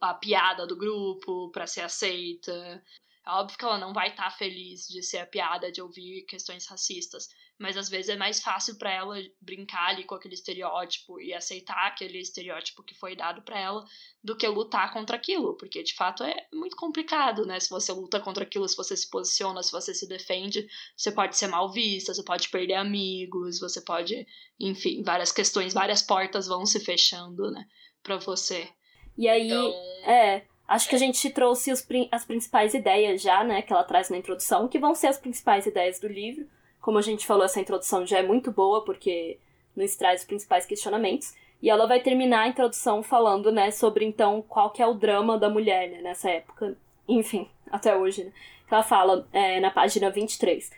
a piada do grupo para ser aceita. É óbvio que ela não vai estar tá feliz de ser a piada, de ouvir questões racistas, mas às vezes é mais fácil para ela brincar ali com aquele estereótipo e aceitar aquele estereótipo que foi dado para ela do que lutar contra aquilo, porque de fato é muito complicado, né? Se você luta contra aquilo, se você se posiciona, se você se defende, você pode ser mal vista, você pode perder amigos, você pode, enfim, várias questões, várias portas vão se fechando, né, para você. E aí, então... é, Acho que a gente trouxe os, as principais ideias já, né, que ela traz na introdução, que vão ser as principais ideias do livro. Como a gente falou, essa introdução já é muito boa, porque nos traz os principais questionamentos. E ela vai terminar a introdução falando, né, sobre então qual que é o drama da mulher, né, nessa época. Enfim, até hoje, né. Ela fala é, na página 23.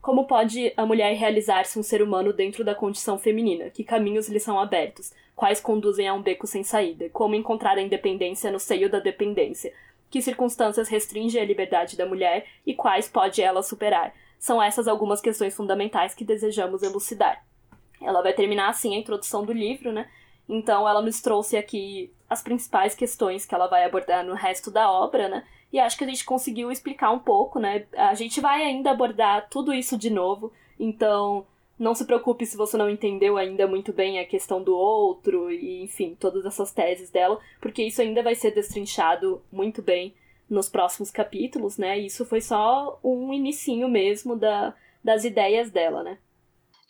Como pode a mulher realizar-se um ser humano dentro da condição feminina? Que caminhos lhe são abertos? quais conduzem a um beco sem saída, como encontrar a independência no seio da dependência, que circunstâncias restringem a liberdade da mulher e quais pode ela superar. São essas algumas questões fundamentais que desejamos elucidar. Ela vai terminar assim a introdução do livro, né? Então ela nos trouxe aqui as principais questões que ela vai abordar no resto da obra, né? E acho que a gente conseguiu explicar um pouco, né? A gente vai ainda abordar tudo isso de novo, então não se preocupe se você não entendeu ainda muito bem a questão do outro e, enfim, todas essas teses dela, porque isso ainda vai ser destrinchado muito bem nos próximos capítulos, né? Isso foi só um inicinho mesmo da, das ideias dela, né?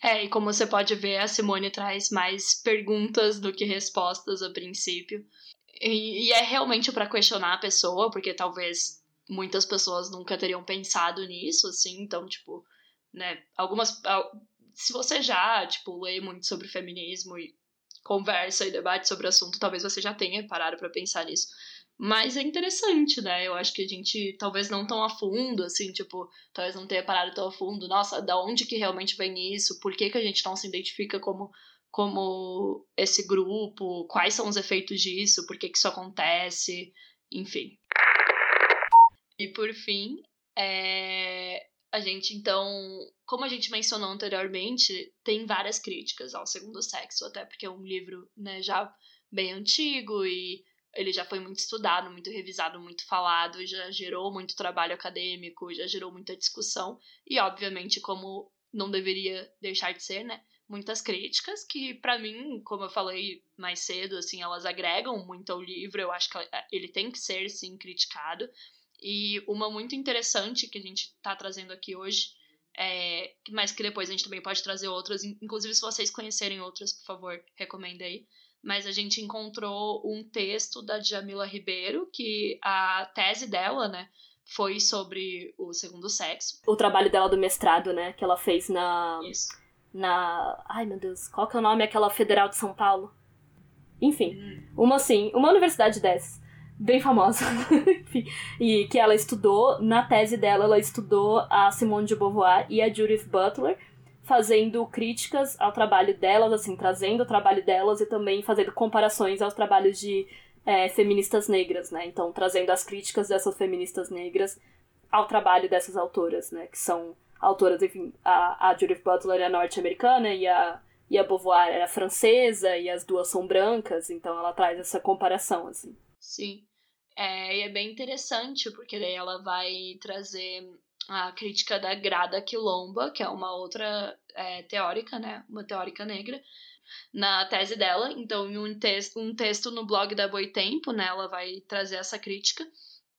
É, e como você pode ver, a Simone traz mais perguntas do que respostas a princípio. E, e é realmente para questionar a pessoa, porque talvez muitas pessoas nunca teriam pensado nisso, assim, então, tipo, né, algumas. Se você já, tipo, lê muito sobre feminismo e conversa e debate sobre o assunto, talvez você já tenha parado para pensar nisso. Mas é interessante, né? Eu acho que a gente talvez não tão a fundo, assim, tipo, talvez não tenha parado tão a fundo. Nossa, da onde que realmente vem isso? Por que, que a gente não se identifica como, como esse grupo? Quais são os efeitos disso? Por que, que isso acontece? Enfim. E por fim, é... a gente então, como a gente mencionou anteriormente, tem várias críticas ao segundo sexo, até porque é um livro né, já bem antigo e ele já foi muito estudado, muito revisado, muito falado, já gerou muito trabalho acadêmico, já gerou muita discussão e, obviamente, como não deveria deixar de ser, né? Muitas críticas que, para mim, como eu falei mais cedo, assim, elas agregam muito ao livro. Eu acho que ele tem que ser, sim, criticado. E uma muito interessante que a gente está trazendo aqui hoje, é, mas que depois a gente também pode trazer outras, inclusive se vocês conhecerem outras, por favor, recomenda aí mas a gente encontrou um texto da Jamila Ribeiro, que a tese dela, né, foi sobre o segundo sexo. O trabalho dela do mestrado, né, que ela fez na... Isso. Na... Ai, meu Deus, qual que é o nome? Aquela Federal de São Paulo? Enfim, hum. uma assim, uma universidade dessas, bem famosa. e que ela estudou, na tese dela, ela estudou a Simone de Beauvoir e a Judith Butler, fazendo críticas ao trabalho delas, assim, trazendo o trabalho delas e também fazendo comparações aos trabalhos de é, feministas negras, né? Então, trazendo as críticas dessas feministas negras ao trabalho dessas autoras, né? Que são autoras, enfim, a, a Judith Butler é norte-americana e a, e a Beauvoir era francesa e as duas são brancas, então ela traz essa comparação, assim. Sim. É, e é bem interessante, porque daí ela vai trazer a crítica da Grada Quilomba, que é uma outra é, teórica, né? Uma teórica negra, na tese dela. Então, em um, texto, um texto no blog da Boitempo, né? Ela vai trazer essa crítica,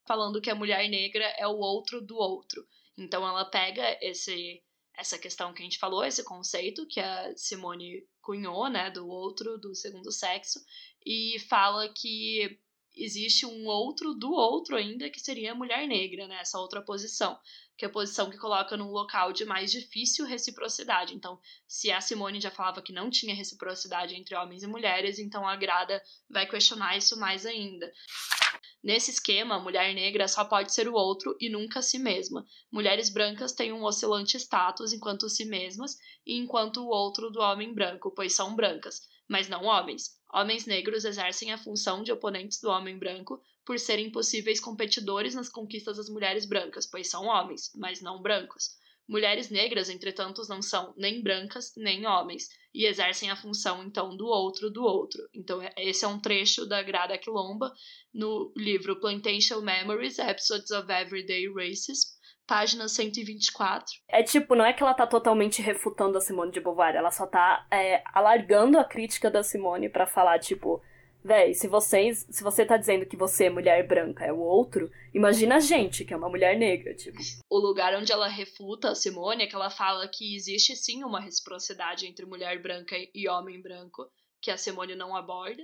falando que a mulher negra é o outro do outro. Então, ela pega esse essa questão que a gente falou, esse conceito que a Simone cunhou, né, do outro, do segundo sexo, e fala que existe um outro do outro ainda que seria a mulher negra, né, essa outra posição que é a posição que coloca num local de mais difícil reciprocidade. Então, se a Simone já falava que não tinha reciprocidade entre homens e mulheres, então a Grada vai questionar isso mais ainda. Nesse esquema, a mulher negra só pode ser o outro e nunca si mesma. Mulheres brancas têm um oscilante status enquanto si mesmas e enquanto o outro do homem branco, pois são brancas, mas não homens. Homens negros exercem a função de oponentes do homem branco, por serem possíveis competidores nas conquistas das mulheres brancas, pois são homens, mas não brancos. Mulheres negras, entretanto, não são nem brancas nem homens, e exercem a função, então, do outro do outro. Então, é, esse é um trecho da Grada Quilomba no livro Plantation Memories, Episodes of Everyday Racism, página 124. É tipo, não é que ela tá totalmente refutando a Simone de Beauvoir, ela só tá é, alargando a crítica da Simone para falar, tipo, Véi, se vocês. Se você tá dizendo que você, mulher branca, é o outro, imagina a gente, que é uma mulher negra, tipo. O lugar onde ela refuta a Simone é que ela fala que existe sim uma reciprocidade entre mulher branca e homem branco, que a Simone não aborda.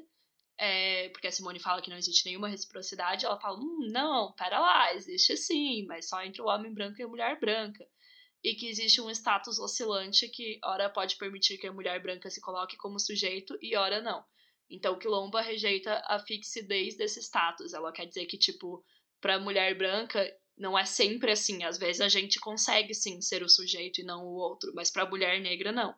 É, porque a Simone fala que não existe nenhuma reciprocidade, ela fala, hum, não, pera lá, existe sim, mas só entre o homem branco e a mulher branca. E que existe um status oscilante que, ora, pode permitir que a mulher branca se coloque como sujeito e, ora, não. Então, quilomba rejeita a fixidez desse status. Ela quer dizer que, tipo, pra mulher branca, não é sempre assim. Às vezes a gente consegue, sim, ser o sujeito e não o outro, mas pra mulher negra, não.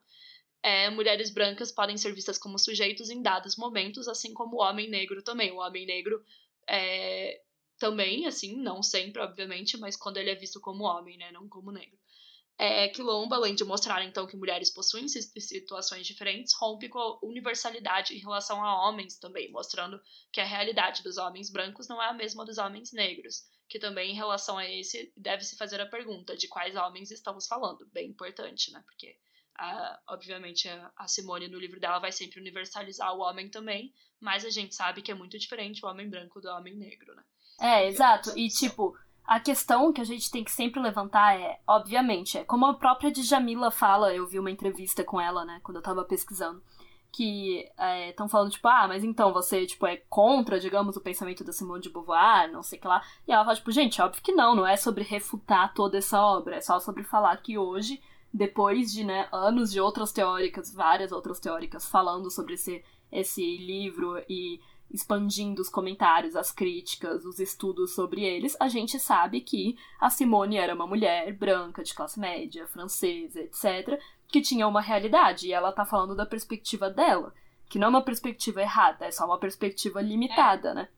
É, mulheres brancas podem ser vistas como sujeitos em dados momentos, assim como o homem negro também. O homem negro é, também, assim, não sempre, obviamente, mas quando ele é visto como homem, né, não como negro é, Quilomba, além de mostrar então que mulheres possuem situações diferentes, rompe com a universalidade em relação a homens também, mostrando que a realidade dos homens brancos não é a mesma dos homens negros, que também em relação a esse deve-se fazer a pergunta de quais homens estamos falando, bem importante, né? Porque A, obviamente, a, a Simone, no livro dela, vai sempre universalizar o homem também, mas a gente sabe que é muito diferente o homem branco do homem negro, né? É, exato. E, tipo, a questão que a gente tem que sempre levantar é, obviamente, é como a própria Djamila fala, eu vi uma entrevista com ela, né, quando eu tava pesquisando, que estão é, falando, tipo, ah, mas então você, tipo, é contra, digamos, o pensamento da Simone de Beauvoir, não sei o que lá. E ela fala, tipo, gente, óbvio que não, não é sobre refutar toda essa obra, é só sobre falar que hoje, depois de, né, anos de outras teóricas, várias outras teóricas falando sobre esse, esse livro e expandindo os comentários, as críticas, os estudos sobre eles, a gente sabe que a Simone era uma mulher branca, de classe média, francesa, etc., que tinha uma realidade, e ela tá falando da perspectiva dela, que não é uma perspectiva errada, é só uma perspectiva limitada, é. né?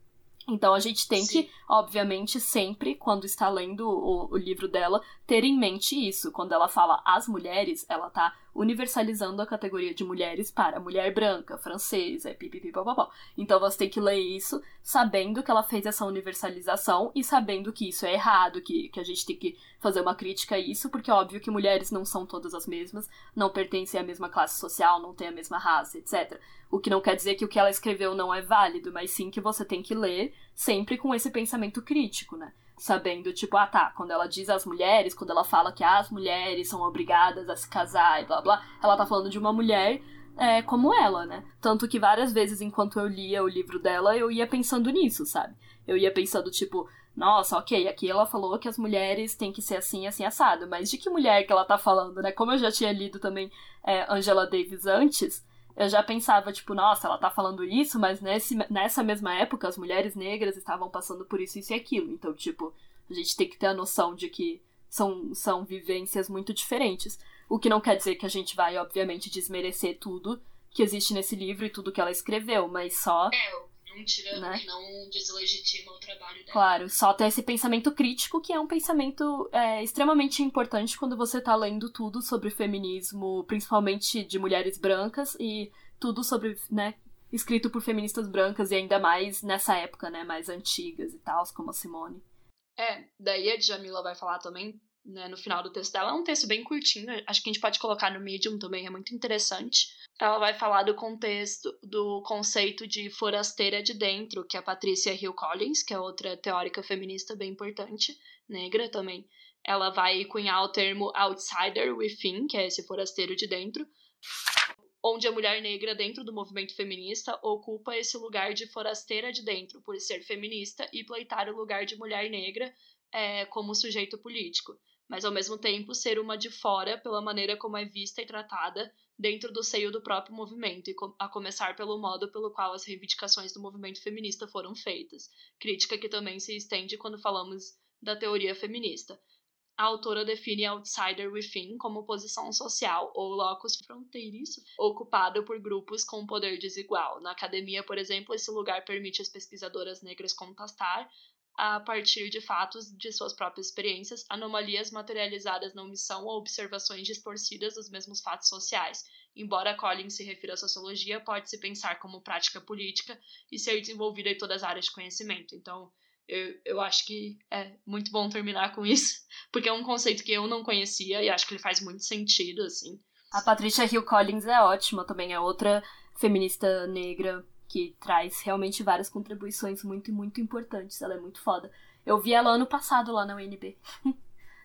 Então a gente tem Sim. que, obviamente, sempre, quando está lendo o, o, livro dela, ter em mente isso. Quando ela fala as mulheres, ela tá universalizando a categoria de mulheres para mulher branca, francesa, pipipipopopó. Então você tem que ler isso sabendo que ela fez essa universalização e sabendo que isso é errado, que, que a gente tem que fazer uma crítica a isso, porque é óbvio que mulheres não são todas as mesmas, não pertencem à mesma classe social, não têm a mesma raça, etc. O que não quer dizer que o que ela escreveu não é válido, mas sim que você tem que ler sempre com esse pensamento crítico, né? Sabendo, tipo, ah tá, quando ela diz as mulheres, quando ela fala que as mulheres são obrigadas a se casar e blá blá, ela tá falando de uma mulher é, como ela, né? Tanto que várias vezes, enquanto eu lia o livro dela, eu ia pensando nisso, sabe? Eu ia pensando, tipo, nossa, ok, aqui ela falou que as mulheres têm que ser assim, assim, assado, mas de que mulher que ela tá falando, né? Como eu já tinha lido também é, Angela Davis antes, eu já pensava, tipo, nossa, ela tá falando isso, mas nesse, nessa mesma época as mulheres negras estavam passando por isso, isso e aquilo. Então, tipo, a gente tem que ter a noção de que são, são vivências muito diferentes. O que não quer dizer que a gente vai, obviamente, desmerecer tudo que existe nesse livro e tudo que ela escreveu, mas só. É, não tira, né? não deslegitima o trabalho dela. Claro, só ter esse pensamento crítico, que é um pensamento é, extremamente importante quando você tá lendo tudo sobre feminismo, principalmente de mulheres brancas, e tudo sobre, né, escrito por feministas brancas, e ainda mais nessa época, né, mais antigas e tal, como a Simone. É, daí a Djamila vai falar também, né, no final do texto dela. É um texto bem curtinho, acho que a gente pode colocar no Medium também, é muito interessante ela vai falar do contexto, do conceito de forasteira de dentro, que é a Patrícia Hill Collins, que é outra teórica feminista bem importante, negra também. Ela vai cunhar o termo outsider within, que é esse forasteiro de dentro, onde a mulher negra dentro do movimento feminista ocupa esse lugar de forasteira de dentro, por ser feminista e pleitar o lugar de mulher negra é, como sujeito político, mas ao mesmo tempo ser uma de fora pela maneira como é vista e tratada dentro do seio do próprio movimento, e a começar pelo modo pelo qual as reivindicações do movimento feminista foram feitas, crítica que também se estende quando falamos da teoria feminista. A autora define outsider within como posição social ou locus fronteiriço ocupado por grupos com poder desigual. Na academia, por exemplo, esse lugar permite às pesquisadoras negras contestar a partir de fatos de suas próprias experiências, anomalias materializadas na omissão ou observações distorcidas dos mesmos fatos sociais. Embora Collins se refira à sociologia, pode-se pensar como prática política e ser desenvolvida em todas as áreas de conhecimento. Então, eu, eu acho que é muito bom terminar com isso, porque é um conceito que eu não conhecia e acho que ele faz muito sentido, assim. A Patricia Hill Collins é ótima também, é outra feminista negra que traz realmente várias contribuições muito, muito importantes. Ela é muito foda. Eu vi ela ano passado lá na UNB,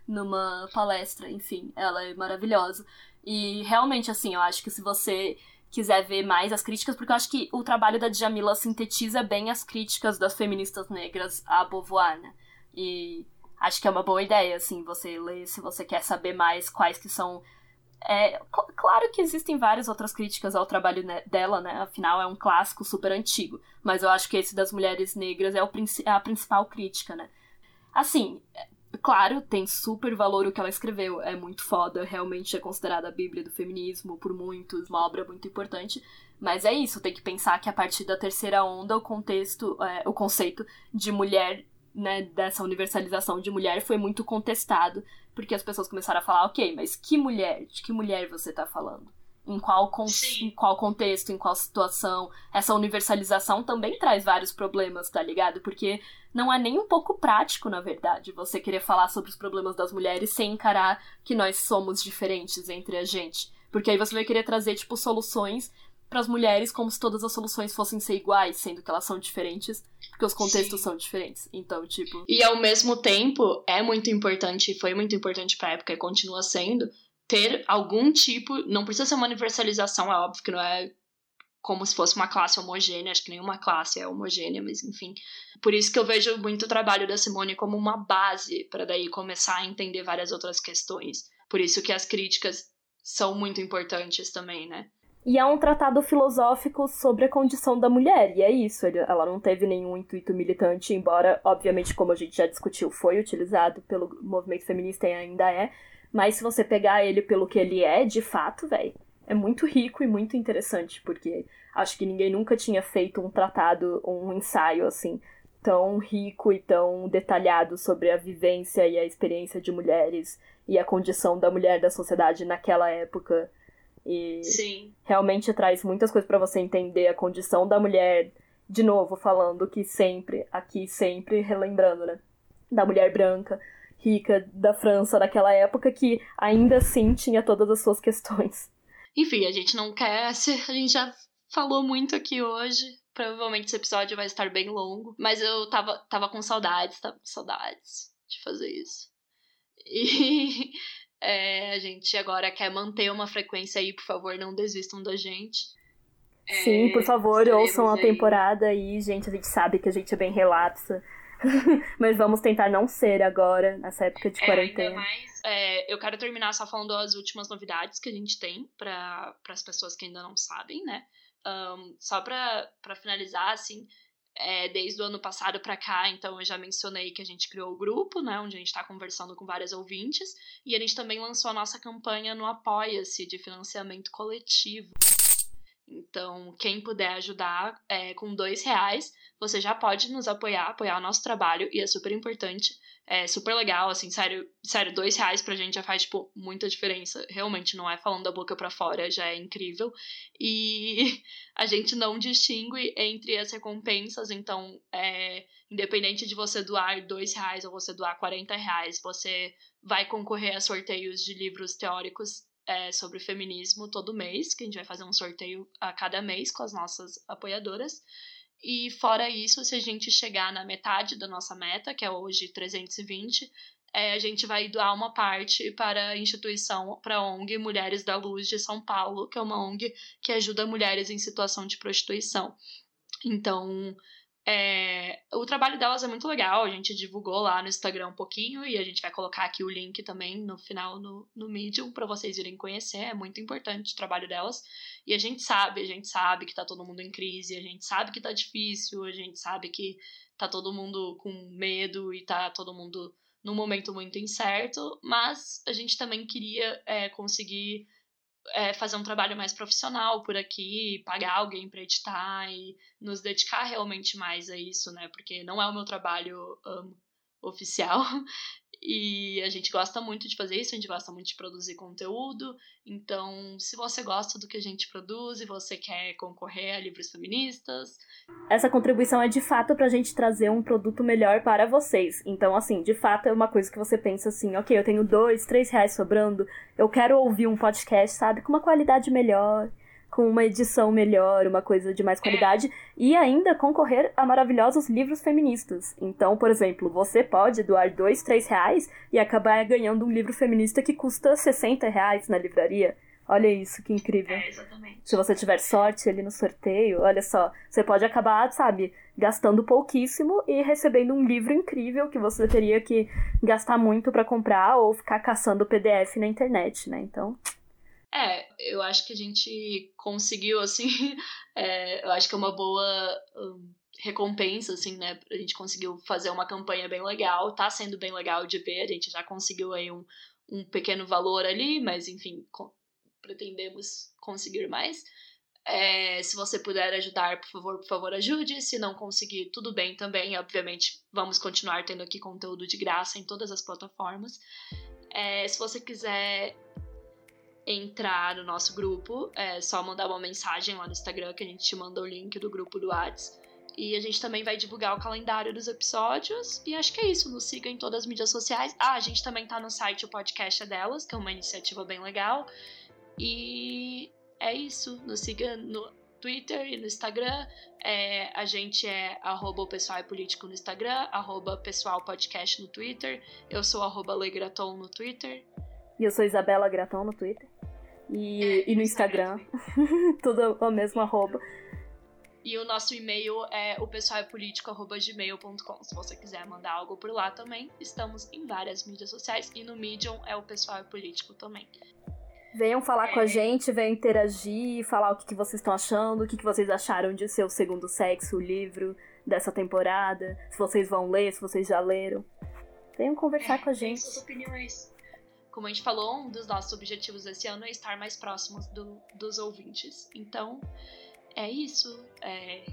numa palestra, enfim, ela é maravilhosa. E realmente, assim, eu acho que se você quiser ver mais as críticas, porque eu acho que o trabalho da Djamila sintetiza bem as críticas das feministas negras à Beauvoir, né? E acho que é uma boa ideia, assim, você ler se você quer saber mais quais que são é, claro que existem várias outras críticas ao trabalho dela, né? Afinal, é um clássico super antigo. Mas eu acho que esse das mulheres negras é, o, é a principal crítica, né? Assim, é, claro, tem super valor o que ela escreveu. É muito foda, realmente é considerada a Bíblia do feminismo por muitos, uma obra muito importante. Mas é isso, tem que pensar que a partir da terceira onda, o contexto, é, o conceito de mulher né, dessa universalização de mulher foi muito contestado, porque as pessoas começaram a falar, ok, mas que mulher? De que mulher você está falando? Em qual, con em qual contexto, em qual situação? Essa universalização também traz vários problemas, tá ligado? Porque não é nem um pouco prático, na verdade, você querer falar sobre os problemas das mulheres sem encarar que nós somos diferentes entre a gente. Porque aí você vai querer trazer, tipo, soluções para as mulheres como se todas as soluções fossem ser iguais, sendo que elas são diferentes, porque os contextos Sim. são diferentes. Então, tipo. E ao mesmo tempo, é muito importante, foi muito importante pra época e continua sendo, ter algum tipo. Não precisa ser uma universalização, é óbvio que não é como se fosse uma classe homogênea, acho que nenhuma classe é homogênea, mas enfim. Por isso que eu vejo muito o trabalho da Simone como uma base para daí começar a entender várias outras questões. Por isso que as críticas são muito importantes também, né? E é um tratado filosófico sobre a condição da mulher, e é isso. Ela não teve nenhum intuito militante, embora, obviamente, como a gente já discutiu, foi utilizado pelo movimento feminista e ainda é. Mas se você pegar ele pelo que ele é, de fato, velho, é muito rico e muito interessante, porque acho que ninguém nunca tinha feito um tratado, um ensaio assim, tão rico e tão detalhado sobre a vivência e a experiência de mulheres e a condição da mulher da sociedade naquela época e Sim. realmente traz muitas coisas para você entender a condição da mulher, de novo, falando que sempre, aqui sempre relembrando, né? Da mulher branca, rica da França daquela época, que ainda assim tinha todas as suas questões. Enfim, a gente não quer. A gente já falou muito aqui hoje. Provavelmente esse episódio vai estar bem longo. Mas eu tava, tava com saudades, tava com saudades de fazer isso. E é, a gente agora quer manter uma frequência aí, por favor, não desistam da gente. Sim, é, por favor, ouçam a aí. temporada aí, gente. A gente sabe que a gente é bem relapsa. Mas vamos tentar não ser agora, nessa época de é, quarentena. Mais, é, eu quero terminar só falando as últimas novidades que a gente tem para as pessoas que ainda não sabem, né? Um, só para finalizar, assim, é, desde o ano passado para cá, então eu já mencionei que a gente criou o grupo, né, onde a gente está conversando com várias ouvintes, e a gente também lançou a nossa campanha no Apoia-se de financiamento coletivo. Então, quem puder ajudar é, com dois reais, você já pode nos apoiar, apoiar o nosso trabalho, e é super importante é super legal, assim, sério, sério, dois reais pra gente já faz, tipo, muita diferença. Realmente, não é falando da boca para fora, já é incrível. E a gente não distingue entre as recompensas, então, é, independente de você doar dois reais ou você doar 40 reais, você vai concorrer a sorteios de livros teóricos é, sobre feminismo todo mês, que a gente vai fazer um sorteio a cada mês com as nossas apoiadoras. E fora isso, se a gente chegar na metade da nossa meta, que é hoje 320, é, a gente vai doar uma parte para a instituição, para a ONG Mulheres da Luz de São Paulo, que é uma ONG que ajuda mulheres em situação de prostituição. Então, é, o trabalho delas é muito legal, a gente divulgou lá no Instagram um pouquinho e a gente vai colocar aqui o link também no final no, no Medium para vocês irem conhecer, é muito importante o trabalho delas. E a gente sabe, a gente sabe que tá todo mundo em crise, a gente sabe que tá difícil, a gente sabe que tá todo mundo com medo e tá todo mundo num momento muito incerto, mas a gente também queria é, conseguir é, fazer um trabalho mais profissional por aqui, pagar alguém para editar e nos dedicar realmente mais a isso, né? Porque não é o meu trabalho um, oficial e a gente gosta muito de fazer isso, a gente gosta muito de produzir conteúdo. Então, se você gosta do que a gente produz e você quer concorrer a livros feministas. Essa contribuição é de fato pra gente trazer um produto melhor para vocês. Então, assim, de fato é uma coisa que você pensa assim: ok, eu tenho dois, três reais sobrando, eu quero ouvir um podcast, sabe, com uma qualidade melhor com uma edição melhor, uma coisa de mais qualidade, e ainda concorrer a maravilhosos livros feministas. Então, por exemplo, você pode doar dois, três reais e acabar ganhando um livro feminista que custa 60 reais na livraria. Olha isso, que incrível. É, exatamente. Se você tiver sorte ali no sorteio, olha só, você pode acabar, sabe, gastando pouquíssimo e recebendo um livro incrível que você teria que gastar muito para comprar ou ficar caçando PDF na internet, né? Então, é, eu acho que a gente conseguiu, assim, é, eu acho que é uma boa um, recompensa, assim, né? A gente conseguiu fazer uma campanha bem legal, tá sendo bem legal de ver, a gente já conseguiu aí um, um pequeno valor ali, mas enfim, com, pretendemos conseguir mais. É, se você puder ajudar, por favor, por favor, ajude. Se não conseguir, tudo bem também. Obviamente, vamos continuar tendo aqui conteúdo de graça em todas as plataformas. É, se você quiser entrar no nosso grupo, é só mandar uma mensagem lá no Instagram que a gente te manda o link do grupo do Whats. E a gente também vai divulgar o calendário dos episódios. E acho que é isso. Nos siga em todas as mídias sociais. Ah, a gente também tá no site O Podcast é Delas, que é uma iniciativa bem legal. E é isso. Nos siga no Twitter e no Instagram. É, a gente é arroba pessoal é político no Instagram, arroba pessoal podcast no Twitter. Eu sou arroba Legraton no Twitter. E eu sou Isabela Gratão no Twitter. E, é, e no Instagram. Tudo o mesmo arroba. E o nosso e-mail é o pessoal é político@gmail.com. Se você quiser mandar algo por lá também, estamos em várias mídias sociais e no Medium é o pessoal é político também. Venham falar é. com a gente, venham interagir, falar o que, que vocês estão achando, o que, que vocês acharam de seu segundo sexo, o livro dessa temporada, se vocês vão ler, se vocês já leram. Venham conversar é, com a gente. Suas opiniões. Como a gente falou, um dos nossos objetivos esse ano é estar mais próximos do, dos ouvintes. Então, é isso. É,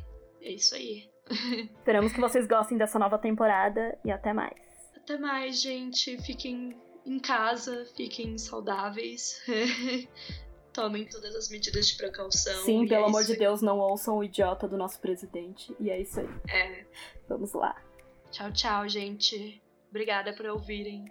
é isso aí. Esperamos que vocês gostem dessa nova temporada e até mais. Até mais, gente. Fiquem em casa, fiquem saudáveis. Tomem todas as medidas de precaução. Sim, pelo é amor de Deus, não ouçam o idiota do nosso presidente. E é isso aí. É. Vamos lá. Tchau, tchau, gente. Obrigada por ouvirem.